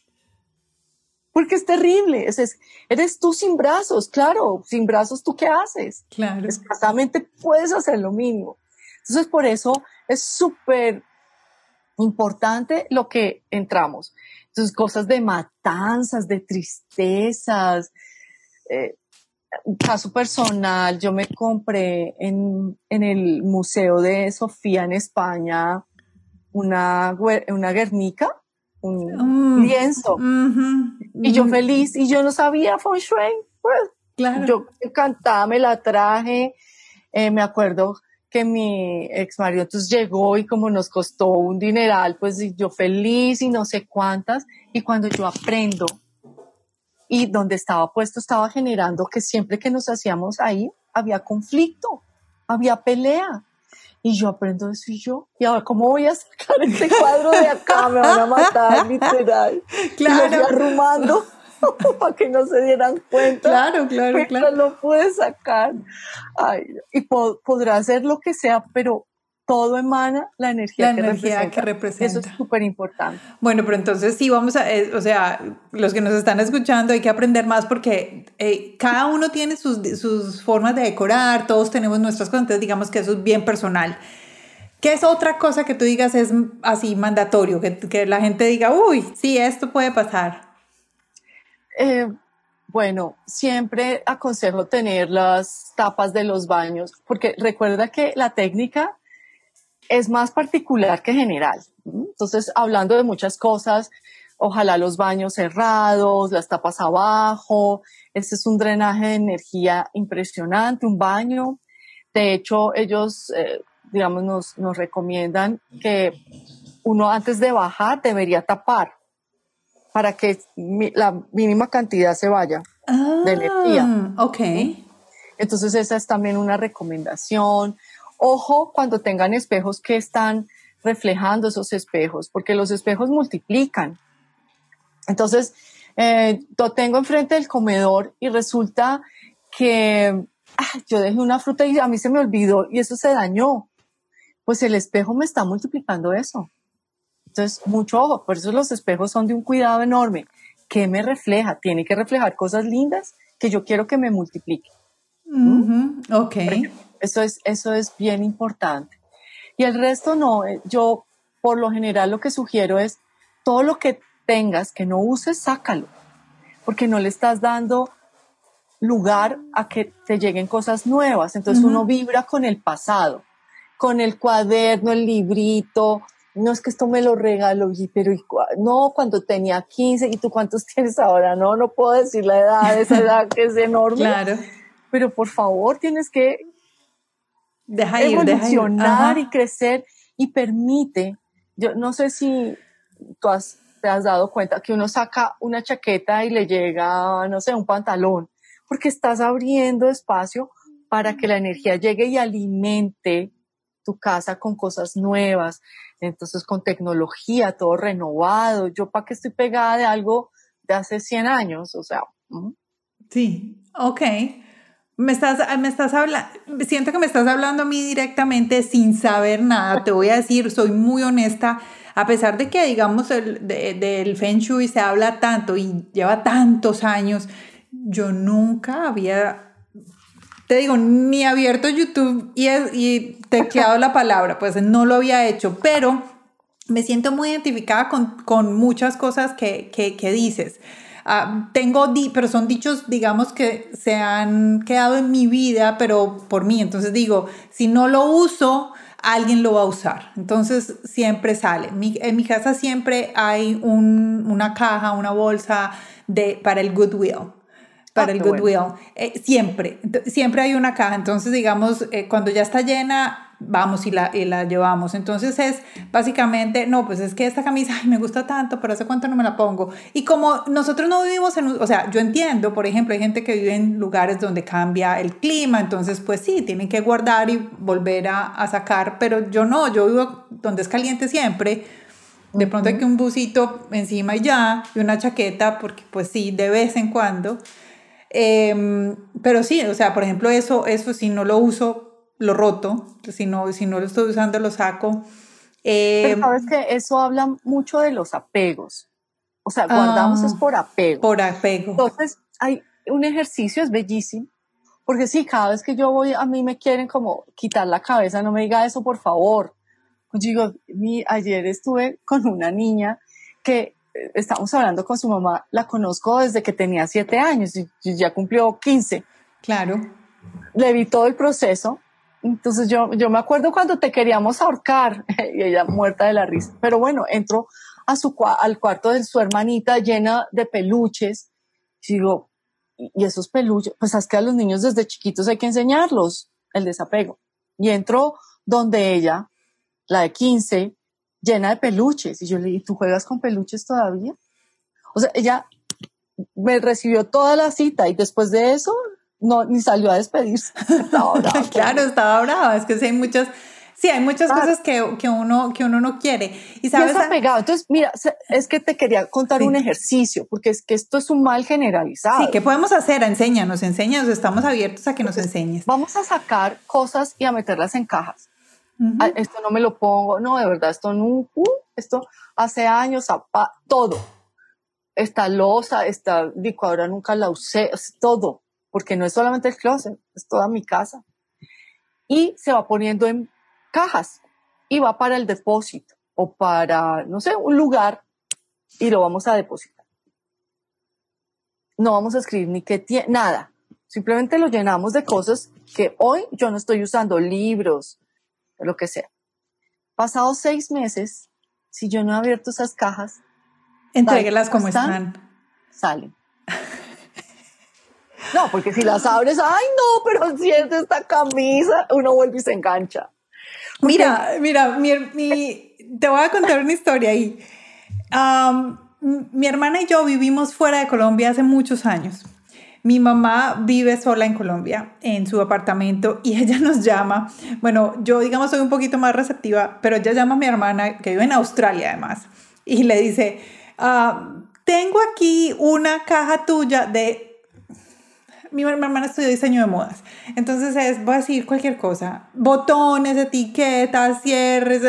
porque es terrible. Es, eres tú sin brazos, claro, sin brazos tú qué haces. Claro. Exactamente puedes hacer lo mismo. Entonces, por eso es súper importante lo que entramos. Entonces, cosas de matanzas, de tristezas. Eh, caso personal, yo me compré en, en, el Museo de Sofía en España una, una Guernica un mm. lienzo. Y yo feliz, y yo no sabía feng shui. Pues, claro. Yo encantada me la traje. Eh, me acuerdo que mi ex marido entonces llegó y como nos costó un dineral, pues yo feliz y no sé cuántas. Y cuando yo aprendo y donde estaba puesto estaba generando que siempre que nos hacíamos ahí había conflicto, había pelea. Y yo aprendo eso y yo, y ahora, ¿cómo voy a sacar este cuadro de acá? Me van a matar, literal. Claro. Y arrumando para que no se dieran cuenta. Claro, claro, pero claro. lo pude sacar. Ay, y podrá hacer lo que sea, pero todo emana la energía, que, representa. que, representa. Eso es súper importante. Bueno, pero entonces sí vamos a, eh, o sea, los que nos están escuchando hay que aprender más porque eh, cada uno tiene sus, sus, formas de decorar, todos tenemos nuestras cosas, digamos que eso es bien personal. ¿Qué es otra cosa que tú digas es así mandatorio? Que, que la gente diga, uy, sí, esto puede pasar. Eh, bueno, siempre aconsejo tener las tapas de los baños, porque recuerda que la técnica es más particular que general. Entonces, hablando de muchas cosas, ojalá los baños cerrados, las tapas abajo, este es un drenaje de energía impresionante, un baño. De hecho, ellos, eh, digamos, nos, nos recomiendan que uno antes de bajar debería tapar para que la mínima cantidad se vaya de energía. Ah, ok. Entonces esa es también una recomendación. Ojo cuando tengan espejos que están reflejando esos espejos, porque los espejos multiplican. Entonces, eh, lo tengo enfrente del comedor y resulta que ah, yo dejé una fruta y a mí se me olvidó y eso se dañó. Pues el espejo me está multiplicando eso. Entonces, mucho ojo, por eso los espejos son de un cuidado enorme. ¿Qué me refleja? Tiene que reflejar cosas lindas que yo quiero que me multiplique. Ok. Eso es, eso es bien importante. Y el resto no, eh, yo por lo general lo que sugiero es todo lo que tengas que no uses, sácalo, porque no le estás dando lugar a que te lleguen cosas nuevas. Entonces uno vibra con el pasado, con el cuaderno, el librito, no es que esto me lo regaló, pero no, cuando tenía 15, ¿y tú cuántos tienes ahora? No, no puedo decir la edad, esa edad que es enorme. Claro. Pero por favor, tienes que deja ir, evolucionar y crecer y permite. Yo no sé si tú has, te has dado cuenta que uno saca una chaqueta y le llega, no sé, un pantalón, porque estás abriendo espacio para que la energía llegue y alimente tu casa con cosas nuevas, entonces con tecnología, todo renovado. Yo para qué estoy pegada de algo de hace 100 años, o sea. Sí, ok. Me estás, me estás hablando, siento que me estás hablando a mí directamente sin saber nada. Te voy a decir, soy muy honesta, a pesar de que, digamos, el, del Feng Shui se habla tanto y lleva tantos años, yo nunca había te digo, ni abierto YouTube y, y tecleado la palabra, pues no lo había hecho, pero me siento muy identificada con, con muchas cosas que, que, que dices. Uh, tengo, di pero son dichos, digamos, que se han quedado en mi vida, pero por mí. Entonces digo, si no lo uso, alguien lo va a usar. Entonces siempre sale. en mi casa siempre hay un, una caja, una bolsa de, para el Goodwill para ah, el Goodwill. Eh, siempre, siempre hay una caja. Entonces, digamos, eh, cuando ya está llena, vamos y la, y la llevamos. Entonces es básicamente, no, pues es que esta camisa, ay, me gusta tanto, pero hace cuánto no me la pongo. Y como nosotros no vivimos en, o sea, yo entiendo, por ejemplo, hay gente que vive en lugares donde cambia el clima, entonces pues sí, tienen que guardar y volver a, a sacar, pero yo no, yo vivo donde es caliente siempre. De pronto hay que un busito encima y ya, y una chaqueta, porque pues sí, de vez en cuando. Em, pero sí, o sea, por ejemplo, eso, eso si no lo uso, lo roto, si no, si no lo estoy usando, lo saco. pero em, sabes que eso habla mucho de los apegos. O sea, guardamos es ah, por apego. Por apego. Entonces, hay un ejercicio, es bellísimo, porque sí, cada vez que yo voy, a mí me quieren como quitar la cabeza, no me diga eso, por favor. Pues digo, mi, ayer estuve con una niña que estamos hablando con su mamá, la conozco desde que tenía siete años y ya cumplió 15. Claro. Le vi todo el proceso. Entonces yo, yo me acuerdo cuando te queríamos ahorcar y ella muerta de la risa. Pero bueno, entro a su, al cuarto de su hermanita llena de peluches. Y digo, y esos peluches, pues es que a los niños desde chiquitos hay que enseñarlos el desapego. Y entro donde ella, la de 15, llena de peluches. Y yo le dije, ¿tú juegas con peluches todavía? O sea, ella me recibió toda la cita y después de eso no ni salió a despedirse. Estaba brava. claro, estaba brava. Es que hay muchas, Sí, hay muchas cosas que, que, uno, que uno no quiere. Y sabes. apegado. Entonces, mira, es que te quería contar un ejercicio, porque es que esto es un mal generalizado. Sí, ¿qué podemos hacer? Enséñanos, enséñanos. Estamos abiertos a que nos enseñes. Vamos a sacar cosas y a meterlas en cajas. Ah, esto no me lo pongo, no, de verdad, esto no, uh, esto hace años, todo. Esta losa, esta licuadora nunca la usé, es todo, porque no es solamente el closet, es toda mi casa. Y se va poniendo en cajas y va para el depósito o para, no sé, un lugar y lo vamos a depositar. No vamos a escribir ni qué tiene, nada. Simplemente lo llenamos de cosas que hoy yo no estoy usando, libros, lo que sea. Pasados seis meses, si yo no he abierto esas cajas, entréguelas como están, salen. No, porque si las abres, ay no, pero siente esta camisa, uno vuelve y se engancha. Mira, mira, te voy a contar una historia ahí. mi hermana y yo vivimos fuera de Colombia hace muchos años. Mi mamá vive sola en Colombia, en su apartamento, y ella nos llama. Bueno, yo digamos soy un poquito más receptiva, pero ella llama a mi hermana, que vive en Australia además, y le dice, ah, tengo aquí una caja tuya de mi, hermana estudió diseño de modas. Entonces es, voy a decir cualquier cosa. Botones, etiquetas, cierres.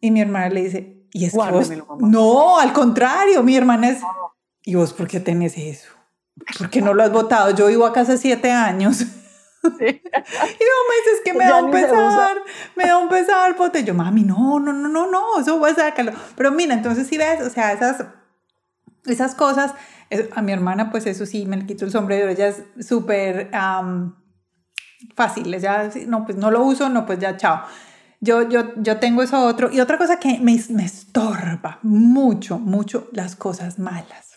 y mi hermana le dice, ¿y es que No, al contrario, mi hermana es... ¿Y vos por qué tenés eso? ¿Por qué no lo has votado? Yo vivo acá hace siete años. Y no me dices que me da un pesar, me da un pesar, pote. Yo, mami, no, no, no, no, no, eso voy a sacarlo. Pero mira, entonces si ves, o sea, esas, esas cosas a mi hermana, pues eso sí, me le quito el sombrero, ella es súper fácil, ya, no, pues no lo uso, no, pues ya, chao. Yo, yo, yo tengo eso otro. Y otra cosa que me, me estorba mucho, mucho, las cosas malas.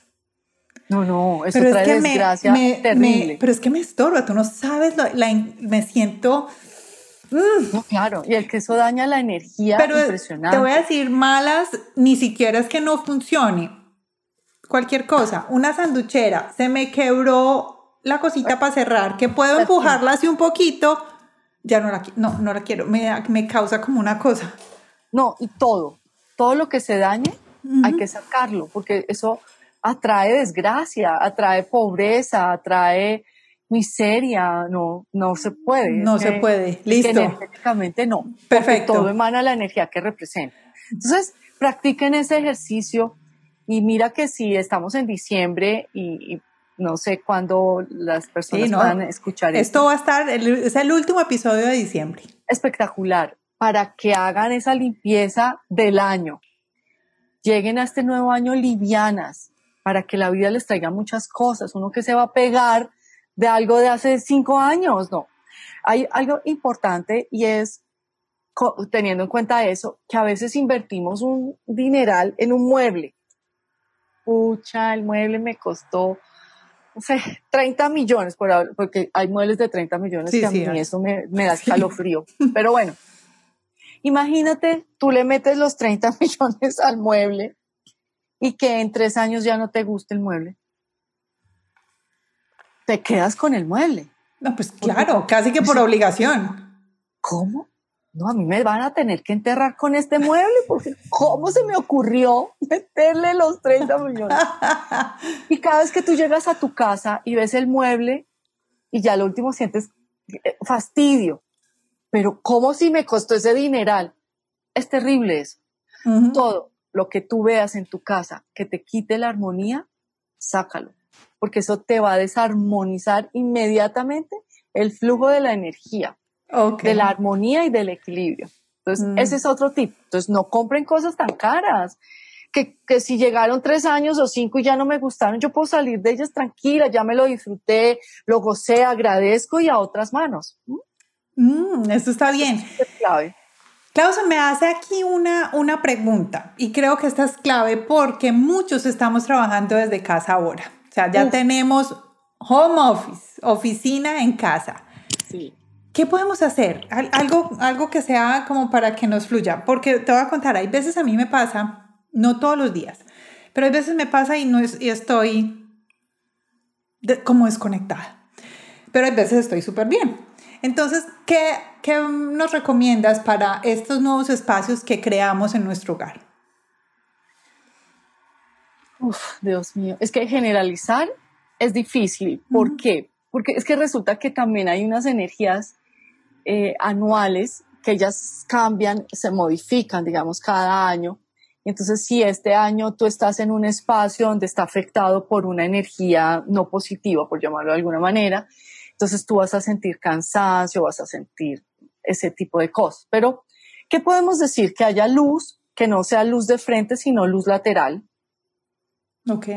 No, no, eso pero trae es que desgracia me, terrible. pero es que me estorba, tú no sabes, la, me siento... No, claro, y el que eso daña la energía pero impresionante. Te voy a decir, malas, ni siquiera es que no funcione cualquier cosa, una sanduchera, se me quebró la cosita para cerrar, que puedo empujarla así un poquito, ya no la, no, no la quiero, me, me causa como una cosa. No, y todo, todo lo que se dañe, hay que sacarlo, porque eso atrae desgracia, atrae pobreza, atrae miseria, no, no se puede. No se puede, listo. energéticamente no. Perfecto. Todo emana la energía que representa. Entonces, practiquen ese ejercicio y mira que si estamos en diciembre y, no sé cuándo las personas van a escuchar esto. Esto va a estar, es el último episodio de diciembre. Espectacular, para que hagan esa limpieza del año. Lleguen a este nuevo año livianas, para que la vida les traiga muchas cosas. Uno que se va a pegar de algo de hace cinco años, no. Hay algo importante y es, teniendo en cuenta eso, que a veces invertimos un dineral en un mueble pucha, el mueble me costó, no sé, 30 millones, por, porque hay muebles de 30 millones que a mí eso me, me da escalofrío. Pero bueno, imagínate, tú le metes los 30 millones al mueble y que en tres años ya no te guste el mueble. Te quedas con el mueble. No, pues claro, casi que por obligación. ¿Cómo? no, a mí me van a tener que enterrar con este mueble porque ¿cómo se me ocurrió meterle los 30 millones? Y cada vez que tú llegas a tu casa y ves el mueble y ya lo último sientes eh, fastidio, pero ¿cómo si me costó ese dineral? Es terrible eso. Todo lo que tú veas en tu casa que te quite la armonía, sácalo, porque eso te va a desarmonizar inmediatamente el flujo de la energía de la armonía y del equilibrio. Entonces, mm. ese es otro tip. Entonces, no compren cosas tan caras. Que, que, si llegaron tres años o cinco y ya no me gustaron, yo puedo salir de ellas tranquila, ya me lo disfruté, lo gocé, agradezco y a otras manos. Mm, eso está bien. Es clave. Klaus, me hace aquí una, una pregunta y creo que esta es clave porque muchos estamos trabajando desde casa ahora. O sea, ya tenemos home office, oficina en casa. Sí. ¿Qué podemos hacer? Algo, algo que sea como para que nos fluya. Porque te voy a contar, hay veces a mí me pasa, no todos los días, pero hay veces me pasa y, no y estoy como desconectada. Pero hay veces estoy súper bien. Entonces, ¿qué ¿qué nos recomiendas para estos nuevos espacios que creamos en nuestro hogar? Uf, Dios mío, es que generalizar es difícil. ¿Por qué? Porque es que resulta que también hay unas energías eh, anuales que ellas cambian, se modifican, digamos, cada año. Entonces, si este año tú estás en un espacio donde está afectado por una energía no positiva, por llamarlo de alguna manera, entonces tú vas a sentir cansancio, vas a sentir ese tipo de cosas. Pero, ¿qué podemos decir? Que haya luz, que no sea luz de frente, sino luz lateral. Ok.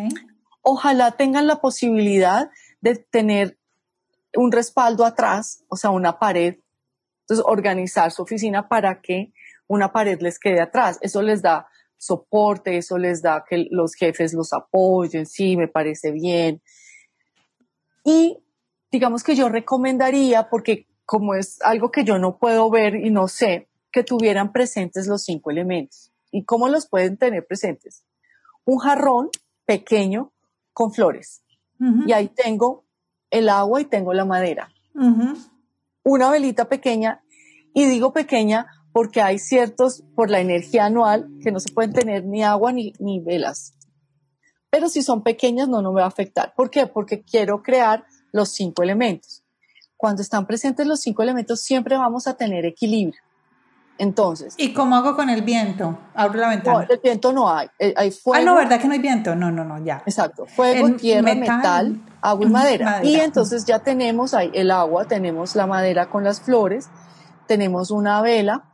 Ojalá tengan la posibilidad de tener un respaldo atrás, o sea, una pared. Entonces, organizar su oficina para que una pared les quede atrás. Eso les da soporte, eso les da que los jefes los apoyen, sí, me parece bien. Y digamos que yo recomendaría, porque como es algo que yo no puedo ver y no sé, que tuvieran presentes los cinco elementos. ¿Y cómo los pueden tener presentes? Un jarrón pequeño con flores. Y ahí tengo el agua y tengo la madera. Una velita pequeña, y digo pequeña porque hay ciertos, por la energía anual, que no se pueden tener ni agua ni, ni velas. Pero si son pequeñas, no, no me va a afectar. ¿Por qué? Porque quiero crear los cinco elementos. Cuando están presentes los cinco elementos, siempre vamos a tener equilibrio. Entonces. ¿Y cómo hago con el viento? Abro la ventana. No, el viento no hay. Eh, hay fuego. Ah, no, ¿verdad que no hay viento? No, no, no, ya. Exacto. Fuego, tierra, metal, agua y madera. Y entonces ya tenemos ahí el agua, tenemos la madera con las flores, tenemos una vela,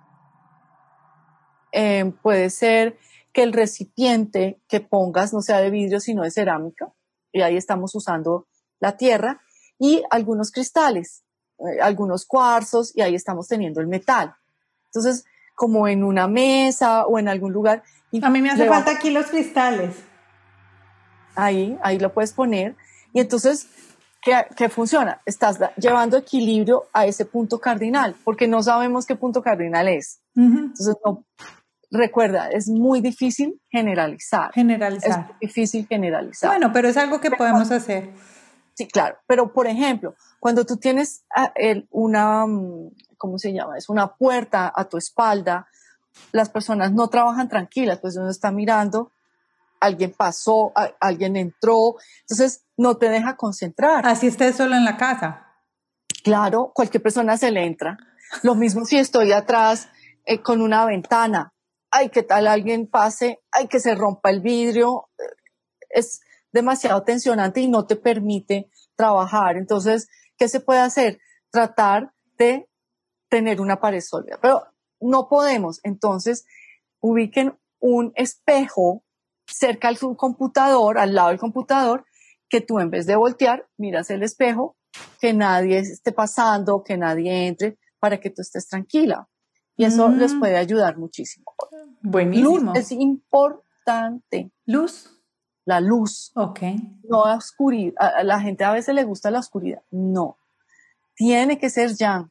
eh, puede ser que el recipiente que pongas no sea de vidrio, sino de cerámica. Y ahí estamos usando la tierra y algunos cristales, eh, algunos cuarzos, y ahí estamos teniendo el metal. Entonces, como en una mesa o en algún lugar. A mí me hace falta aquí los cristales. Ahí, ahí lo puedes poner. Y entonces, ¿qué, ¿qué, funciona? Estás llevando equilibrio a ese punto cardinal, porque no sabemos qué punto cardinal es. Entonces, no, recuerda, es muy difícil generalizar. Generalizar. Es difícil generalizar. Bueno, pero es algo que podemos hacer. Sí, claro. Pero, por ejemplo, cuando tú tienes una, mm, ¿cómo se llama? Es una puerta a tu espalda, las personas no trabajan tranquilas, pues uno está mirando, alguien pasó, alguien entró, entonces no te deja concentrar. Así estés solo en la casa. Claro, cualquier persona se le entra. Lo mismo si estoy atrás eh, con una ventana, ay, ¿qué tal alguien pase? Ay, que se rompa el vidrio. Es demasiado tensionante y no te permite trabajar. Entonces, ¿qué se puede hacer? Tratar de tener una pared sólida. Pero no podemos. Entonces, ubiquen un espejo cerca al computador, al lado del computador, que tú en vez de voltear, miras el espejo, que nadie esté pasando, que nadie entre, para que tú estés tranquila. Y eso les mm. puede ayudar muchísimo. Buenísimo. Luz es importante. ¿Luz? La luz. Ok. No la oscuridad. A la gente a veces le gusta la oscuridad. No. Tiene que ser yang.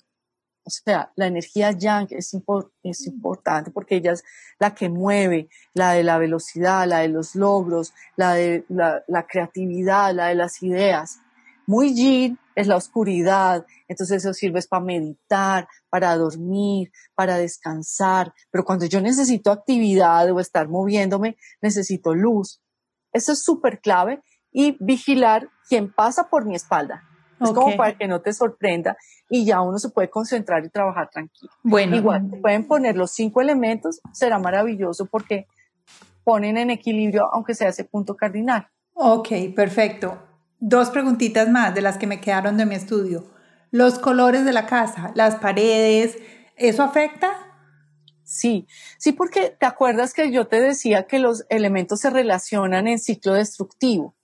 O sea, la energía yang es, es importante porque ella es la que mueve, la de la velocidad, la de los logros, la de la, la creatividad, la de las ideas. Muy yin es la oscuridad, entonces eso sirve para meditar, para dormir, para descansar, pero cuando yo necesito actividad o estar moviéndome, necesito luz. Eso es súper clave y vigilar quién pasa por mi espalda. Es como para que no te sorprenda y ya uno se puede concentrar y trabajar tranquilo. Bueno. Igual, pueden poner los cinco elementos, será maravilloso porque ponen en equilibrio, aunque sea ese punto cardinal. Ok, perfecto. Dos preguntitas más de las que me quedaron de mi estudio. Los colores de la casa, las paredes, ¿eso afecta? Sí, sí, porque te acuerdas que yo te decía que los elementos se relacionan en ciclo destructivo.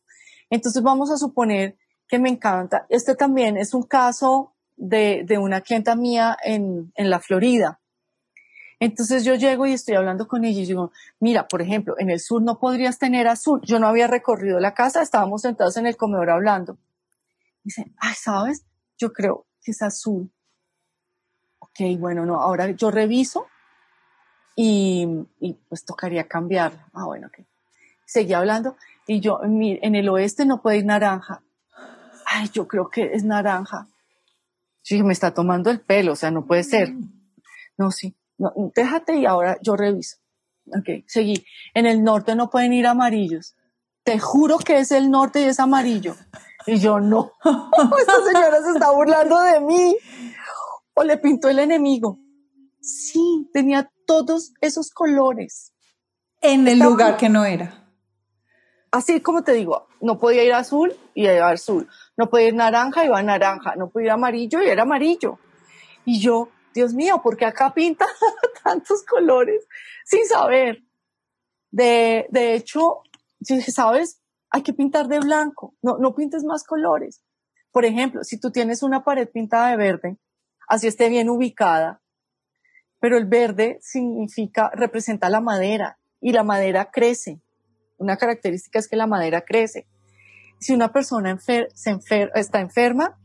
Entonces vamos a suponer que me encanta. Este también es un caso de, de una clienta mía en, en la Florida. Entonces yo llego y estoy hablando con ella y digo, mira, por ejemplo, en el sur no podrías tener azul. Yo no había recorrido la casa, estábamos sentados en el comedor hablando. Dice, ay, ¿sabes? Yo creo que es azul. Ok, bueno, no, ahora yo reviso y, y pues tocaría cambiarlo. Ah, bueno, ok. Seguí hablando y yo, en el oeste no puede ir naranja. Ay, yo creo que es naranja. Yo dije, me está tomando el pelo, o sea, no puede ser. Mm. No, sí, no, déjate y ahora yo reviso. Ok, seguí. En el norte no pueden ir amarillos. Te juro que es el norte y es amarillo. Y yo, no, esta señora se está burlando de mí. O le pintó el enemigo. Sí, tenía todos esos colores. En el Estaba- lugar que no era. Así como te digo, no podía ir azul y iba azul. No podía ir naranja y iba naranja. No podía ir amarillo y era amarillo. Y yo, Dios mío, ¿por qué acá pinta tantos colores sin saber? De, de hecho, yo dije, ¿sabes? Hay que pintar de blanco. No, no pintes más colores. Por ejemplo, si tú tienes una pared pintada de verde, así esté bien ubicada, pero el verde significa, representa la madera y la madera crece. Una característica es que la madera crece. Si una persona enfer- se está enferma,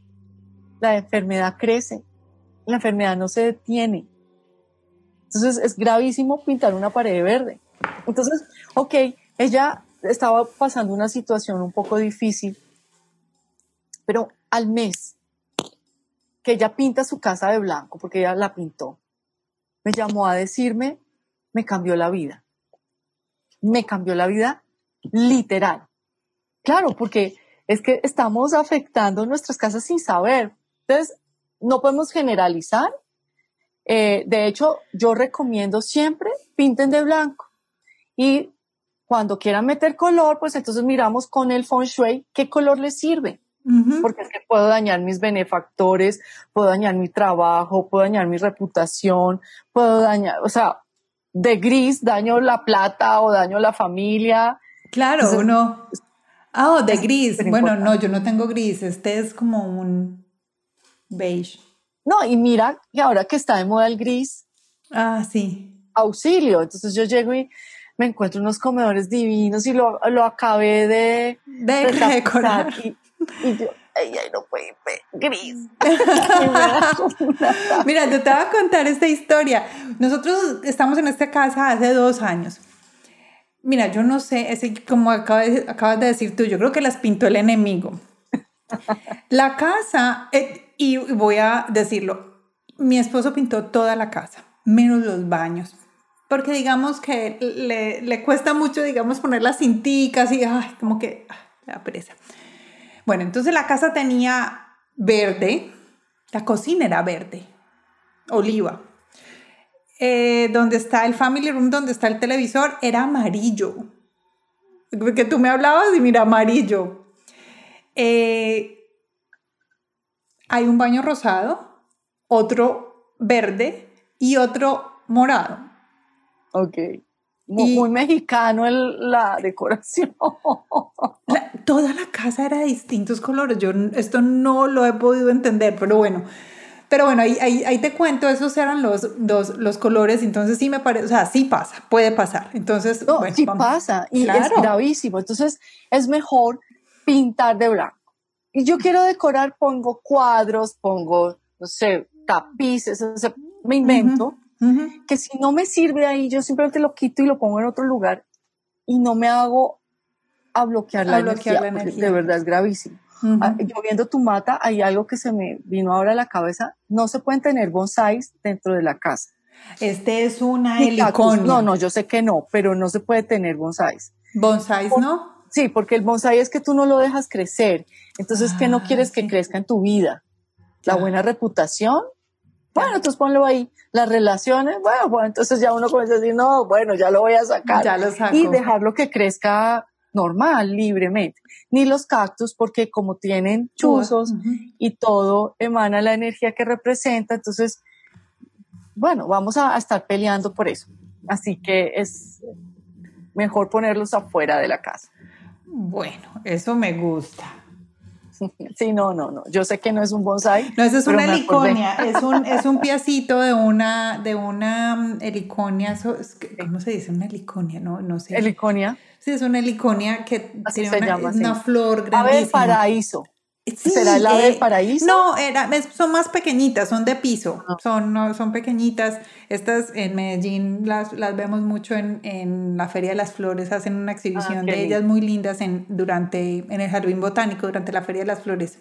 la enfermedad crece. La enfermedad no se detiene. Entonces es gravísimo pintar una pared verde. Entonces, ok, ella estaba pasando una situación un poco difícil, pero al mes que ella pinta su casa de blanco, porque ella la pintó, me llamó a decirme, me cambió la vida. Me cambió la vida literal. Claro, porque es que estamos afectando nuestras casas sin saber. Entonces, no podemos generalizar. Eh, de hecho, yo recomiendo siempre pinten de blanco. Y cuando quieran meter color, pues entonces miramos con el feng shui qué color les sirve. Porque es que puedo dañar mis benefactores, puedo dañar mi trabajo, puedo dañar mi reputación, puedo dañar, o sea, de gris daño la plata o daño la familia. Claro, Entonces, uno. Ah, oh, de gris. Bueno, importante. no, yo no tengo gris. Este es como un beige. No, y mira que ahora que está de moda el gris, Ah, sí. auxilio. Entonces yo llego y me encuentro unos comedores divinos y lo, lo acabé de De retapizar decorar. y, y yo, ay, ay, no puede gris. Mira, yo te voy a contar esta historia. Nosotros estamos en esta casa hace dos años. Mira, yo no sé, ese, como acabas, acabas de decir tú, yo creo que las pintó el enemigo. La casa, eh, y voy a decirlo, mi esposo pintó toda la casa, menos los baños. Porque digamos que le, le cuesta mucho, digamos, poner las cinticas y, ay, como que, ah, le da pereza. Bueno, entonces la casa tenía verde, la cocina era verde, oliva. Eh, donde está el family room, donde está el televisor, era amarillo. Porque tú me hablabas y mira, amarillo. Eh, hay un baño rosado, otro verde y otro morado. Ok. Muy, Y- muy mexicano el- la decoración. La- toda la casa era de distintos colores. Yo esto no lo he podido entender, pero bueno. Pero bueno, ahí, ahí, ahí te cuento, esos eran los, los, los colores, entonces sí me parece, o sea, sí pasa, puede pasar. Entonces, No, bueno, sí vamos. pasa y es Claro. gravísimo. Entonces es mejor pintar de blanco. Y yo quiero decorar, pongo cuadros, pongo, no sé, tapices, o sea, me invento. Ujú. Que si no me sirve ahí, yo simplemente lo quito y lo pongo en otro lugar y no me hago a bloquear la, A bloquear energía, la energía. De verdad es gravísimo. Ah, Yo viendo tu mata, hay algo que se me vino ahora a la cabeza. No se pueden tener bonsáis dentro de la casa. Este es una heliconia. No, no, yo sé que no, pero no se puede tener bonsáis. Bonsáis, ¿no? Sí, porque el bonsai es que tú no lo dejas crecer. Entonces, ¿qué no Ah, quieres que crezca en tu vida? La Claro. buena reputación. Bueno, entonces ponlo ahí. Las relaciones, bueno, bueno, entonces ya uno comienza a decir, no, bueno, ya lo voy a sacar. Ya lo saco. y dejarlo que crezca normal, libremente. Ni los cactus, porque como tienen chuzos y todo emana la energía que representa, entonces, bueno, vamos a, a estar peleando por eso. Así que es mejor ponerlos afuera de la casa. Bueno, eso me gusta. Sí, no, no, no. Yo sé que no es un bonsai. No, eso es una heliconia, es un, es un piecito de una, de una mm, heliconia, ¿cómo se dice? Una heliconia, no, no sé. Heliconia. sí, es una heliconia que Así tiene una, llama, flor Ave grandísima. paraíso. Sí, ¿Será el ave del eh, paraíso? No, era, son más pequeñitas, son de piso, Ah. son, no, son pequeñitas. Estas en Medellín las, las vemos mucho en, en la Feria de las Flores, hacen una exhibición Ah, qué de ellas muy lindas en, durante, en el Jardín Botánico, durante la Feria de las Flores.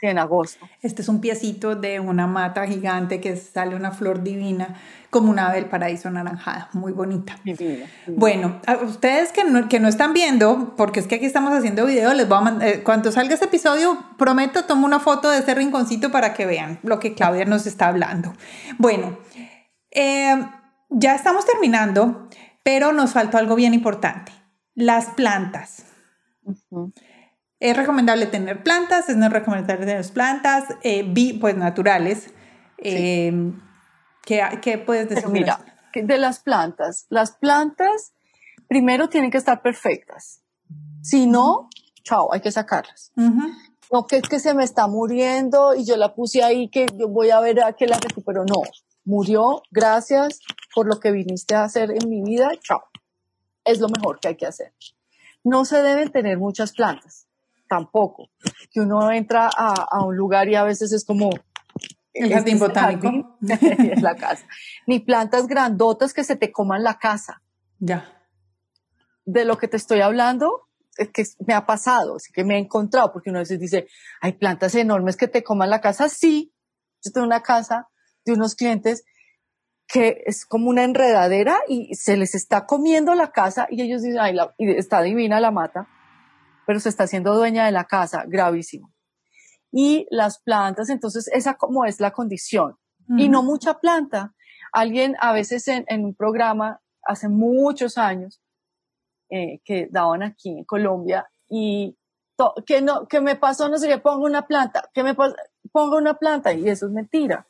Sí, en agosto. Este es un piecito de una mata gigante que sale una flor divina, como una ave del paraíso anaranjada, muy bonita. Divina. Bueno, a ustedes que no, que no están viendo, porque es que aquí estamos haciendo video, les voy a mandar, eh, cuando salga este episodio, prometo, tomo una foto de ese rinconcito para que vean lo que Claudia nos está hablando. Bueno, eh, ya estamos terminando, pero nos faltó algo bien importante, las plantas. Es recomendable tener plantas, es no recomendable tener plantas, eh, pues naturales. Eh, ¿qué, puedes decir? mira, de las plantas, las plantas primero tienen que estar perfectas. Si no, chao, hay que sacarlas. No que es que se me está muriendo y yo la puse ahí que yo voy a ver a qué la recupero. No, murió, gracias por lo que viniste a hacer en mi vida, chao. Es lo mejor que hay que hacer. No se deben tener muchas plantas, tampoco. Que uno entra a, un lugar y a veces es como... El jardín este botánico. es la casa. Ni plantas grandotas que se te coman la casa. Ya. De lo que te estoy hablando, es que me ha pasado, así que me he encontrado, porque uno a veces dice, hay plantas enormes que te coman la casa. Sí, yo tengo una casa de unos clientes que es como una enredadera y se les está comiendo la casa y ellos dicen, ay, está divina la mata, pero se está haciendo dueña de la casa, gravísimo. Y las plantas, entonces esa como es la condición. Y no mucha planta. Alguien a veces en, un programa, hace muchos años, eh, que daban aquí en Colombia y que no, que me pasó, no sé qué, pongo una planta, que me pasó, pongo una planta y eso es mentira.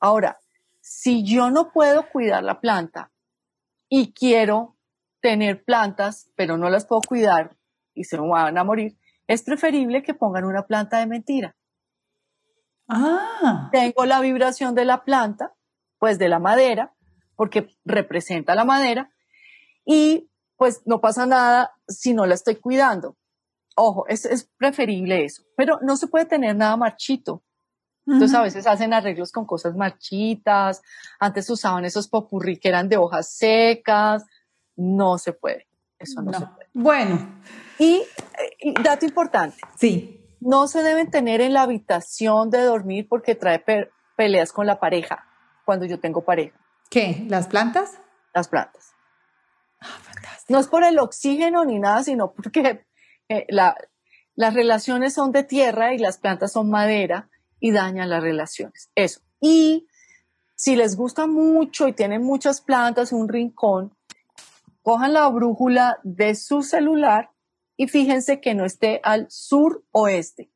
Ahora, si yo no puedo cuidar la planta y quiero tener plantas, pero no las puedo cuidar y se van a morir, es preferible que pongan una planta de mentira. Ah. Tengo la vibración de la planta, pues de la madera, porque representa la madera, y pues no pasa nada si no la estoy cuidando. Ojo, es, es preferible eso, pero no se puede tener nada marchito. Entonces a veces hacen arreglos con cosas marchitas. Antes usaban esos popurrí que eran de hojas secas. No se puede. Eso no, se puede. Bueno. Y, dato importante. Sí. No se deben tener en la habitación de dormir porque trae peleas con la pareja cuando yo tengo pareja. ¿Qué? ¿Las plantas? Las plantas. Ah, no es por el oxígeno ni nada, sino porque eh, las relaciones son de tierra y las plantas son madera y dañan las relaciones. Eso. Y si les gusta mucho y tienen muchas plantas, un rincón, cojan la brújula de su celular y fíjense que no esté al sur oeste,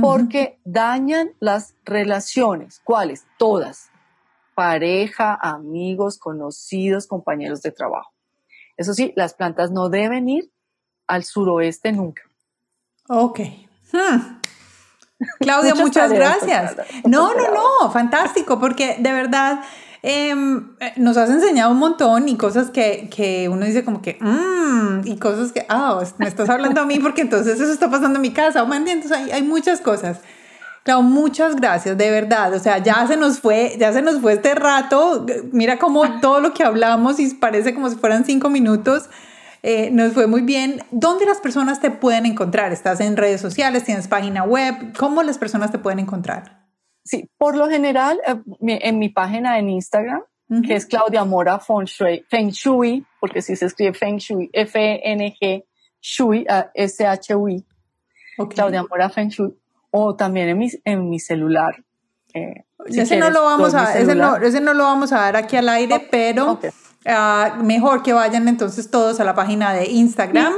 porque dañan las relaciones. ¿Cuáles? Todas. Pareja, amigos, conocidos, compañeros de trabajo. Eso sí, las plantas no deben ir al suroeste nunca. Ok. Hmm. Claudia, muchas, gracias. No, no, no, fantástico, porque de verdad eh, nos has enseñado un montón y cosas que, que uno dice como que, mmm, y cosas que, ah, me estás hablando a mí porque entonces eso está pasando en mi casa, ¿me entiendes? Hay, hay muchas cosas. Claudia, muchas gracias, de verdad. O sea, ya se nos fue, ya se nos fue este rato. Mira cómo todo lo que hablamos y parece como si fueran cinco minutos. Eh, nos fue muy bien. ¿Dónde las personas te pueden encontrar? ¿Estás en redes sociales? ¿Tienes página web? ¿Cómo las personas te pueden encontrar? Sí, por lo general, eh, en mi página en Instagram, que es Claudia Mora Feng Shui, Feng Shui, porque si se escribe Feng Shui, F-E-N-G, Shui, S-H-U-I, Claudia Mora Feng Shui, o también en mi, en mi celular. Eh, ese, no lo vamos a, ese, no, ese no lo vamos a dar aquí al aire, pero Ah, mejor que vayan entonces todos a la página de Instagram,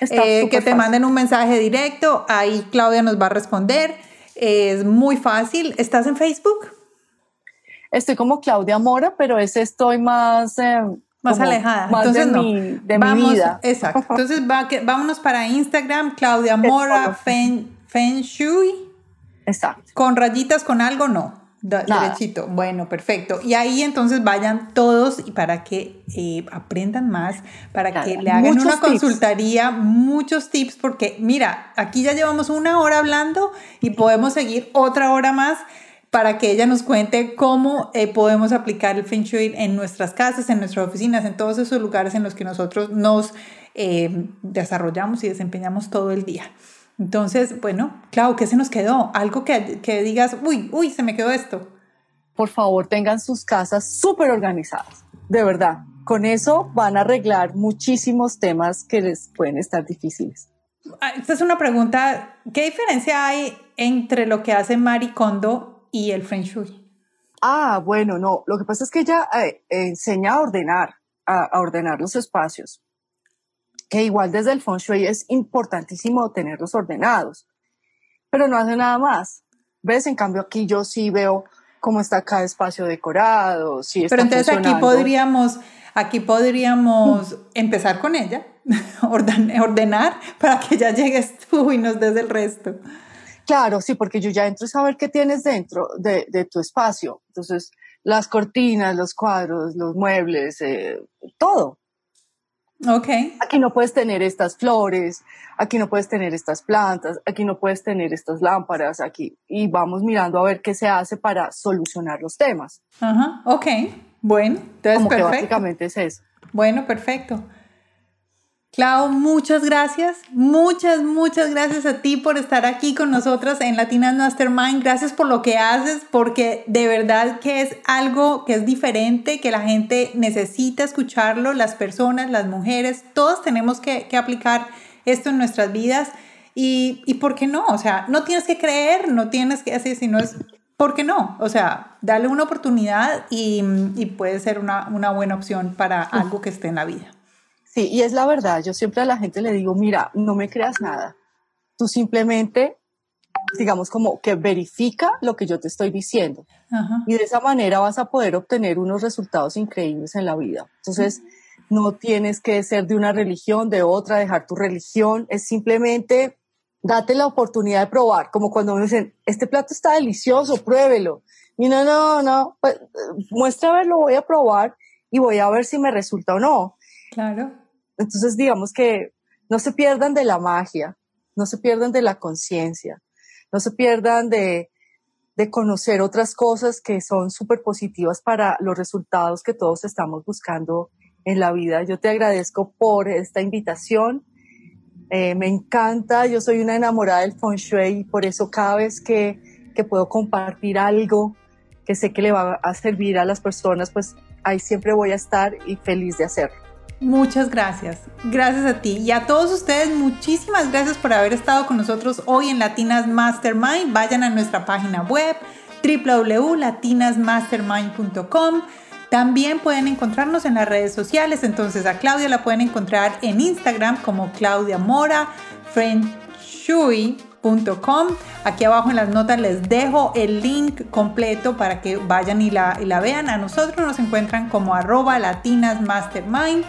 eh, que te manden un mensaje directo, ahí Claudia nos va a responder. Es muy fácil. ¿Estás en Facebook? Estoy como Claudia Mora, pero ese estoy más... Eh, más alejada. Más Entonces, de, mi, de mi vida. Exacto. Entonces, vámonos para Instagram, Claudia Mora, Feng Shui. Exacto. Con rayitas, con algo, no derechito. Bueno, perfecto. Y ahí entonces vayan todos y para que eh, aprendan más, para que le hagan una consultaría, muchos tips, porque mira, aquí ya llevamos una hora hablando y podemos seguir otra hora más para que ella nos cuente cómo eh, podemos aplicar el Feng Shui en nuestras casas, en nuestras oficinas, en todos esos lugares en los que nosotros nos eh, desarrollamos y desempeñamos todo el día. Entonces, bueno, claro, ¿qué se nos quedó? Algo que, que digas, uy, uy, se me quedó esto. Por favor, tengan sus casas súper organizadas, de verdad. Con eso van a arreglar muchísimos temas que les pueden estar difíciles. Ah, esta es una pregunta, ¿qué diferencia hay entre lo que hace Marie Kondo y el Feng Shui? Ah, bueno, no, lo que pasa es que ella eh, enseña a ordenar, a, ordenar los espacios, que igual desde el Feng Shui es importantísimo tenerlos ordenados, pero no hace nada más. ¿Ves? En cambio aquí yo sí veo cómo está cada espacio decorado, si está Pero entonces aquí podríamos, aquí podríamos empezar con ella, ordenar para que ya llegues tú y nos des el resto. Claro, sí, porque yo ya entro a saber qué tienes dentro de, de tu espacio. Entonces, las cortinas, los cuadros, los muebles, eh, todo. Ok. Aquí no puedes tener estas flores, aquí no puedes tener estas plantas, aquí no puedes tener estas lámparas, aquí. Y vamos mirando a ver qué se hace para solucionar los temas. Ajá, ok. Bueno, entonces Como perfecto. Que básicamente es eso. Bueno, perfecto. Clau, muchas gracias, muchas, muchas gracias a ti por estar aquí con nosotras en Latinas Mastermind. Gracias por lo que haces, porque de verdad que es algo que es diferente, que la gente necesita escucharlo, las personas, las mujeres, todos tenemos que, que aplicar esto en nuestras vidas. Y, y, ¿por qué no? O sea, no tienes que creer, no tienes que hacer, sino es, ¿por qué no? O sea, dale una oportunidad y, y puede ser una, una buena opción para algo que esté en la vida. Sí, y es la verdad. Yo siempre a la gente le digo, mira, no me creas nada. Tú simplemente, digamos, como que verifica lo que yo te estoy diciendo. Ajá. Y de esa manera vas a poder obtener unos resultados increíbles en la vida. Entonces, no tienes que ser de una religión, de otra, dejar tu religión. Es simplemente date la oportunidad de probar. Como cuando me dicen, este plato está delicioso, pruébelo. Y no, no, no, pues, muestra a ver, lo voy a probar y voy a ver si me resulta o no. Claro. Entonces, digamos que no se pierdan de la magia, no se pierdan de la conciencia, no se pierdan de, conocer otras cosas que son súper positivas para los resultados que todos estamos buscando en la vida. Yo te agradezco por esta invitación. Eh, me encanta, yo soy una enamorada del feng shui y por eso cada vez que, que puedo compartir algo que sé que le va a servir a las personas, pues ahí siempre voy a estar y feliz de hacerlo. Muchas gracias. Gracias a ti. Y a todos ustedes, muchísimas gracias por haber estado con nosotros hoy en Latinas Mastermind. Vayan a nuestra página web www.latinasmastermind.com. También pueden encontrarnos en las redes sociales. Entonces a Claudia la pueden encontrar en Instagram como Claudia Mora, friendshui.com. Aquí abajo en las notas les dejo el link completo para que vayan y la, y la vean. A nosotros nos encuentran como arroba latinasmastermind.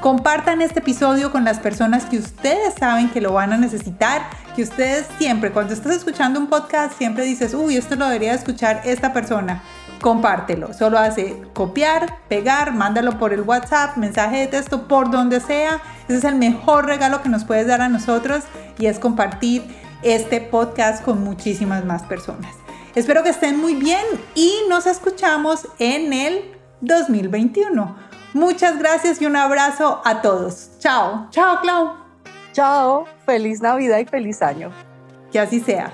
Compartan este episodio con las personas que ustedes saben que lo van a necesitar, que ustedes siempre, cuando estás escuchando un podcast, siempre dices, uy, esto lo debería escuchar esta persona. Compártelo, solo hace copiar, pegar, mándalo por el WhatsApp, mensaje de texto, por donde sea. Ese es el mejor regalo que nos puedes dar a nosotros y es compartir este podcast con muchísimas más personas. Espero que estén muy bien y nos escuchamos en el 2021. Muchas gracias y un abrazo a todos. Chao. Chao, Clau. Chao. Feliz Navidad y feliz año. Que así sea.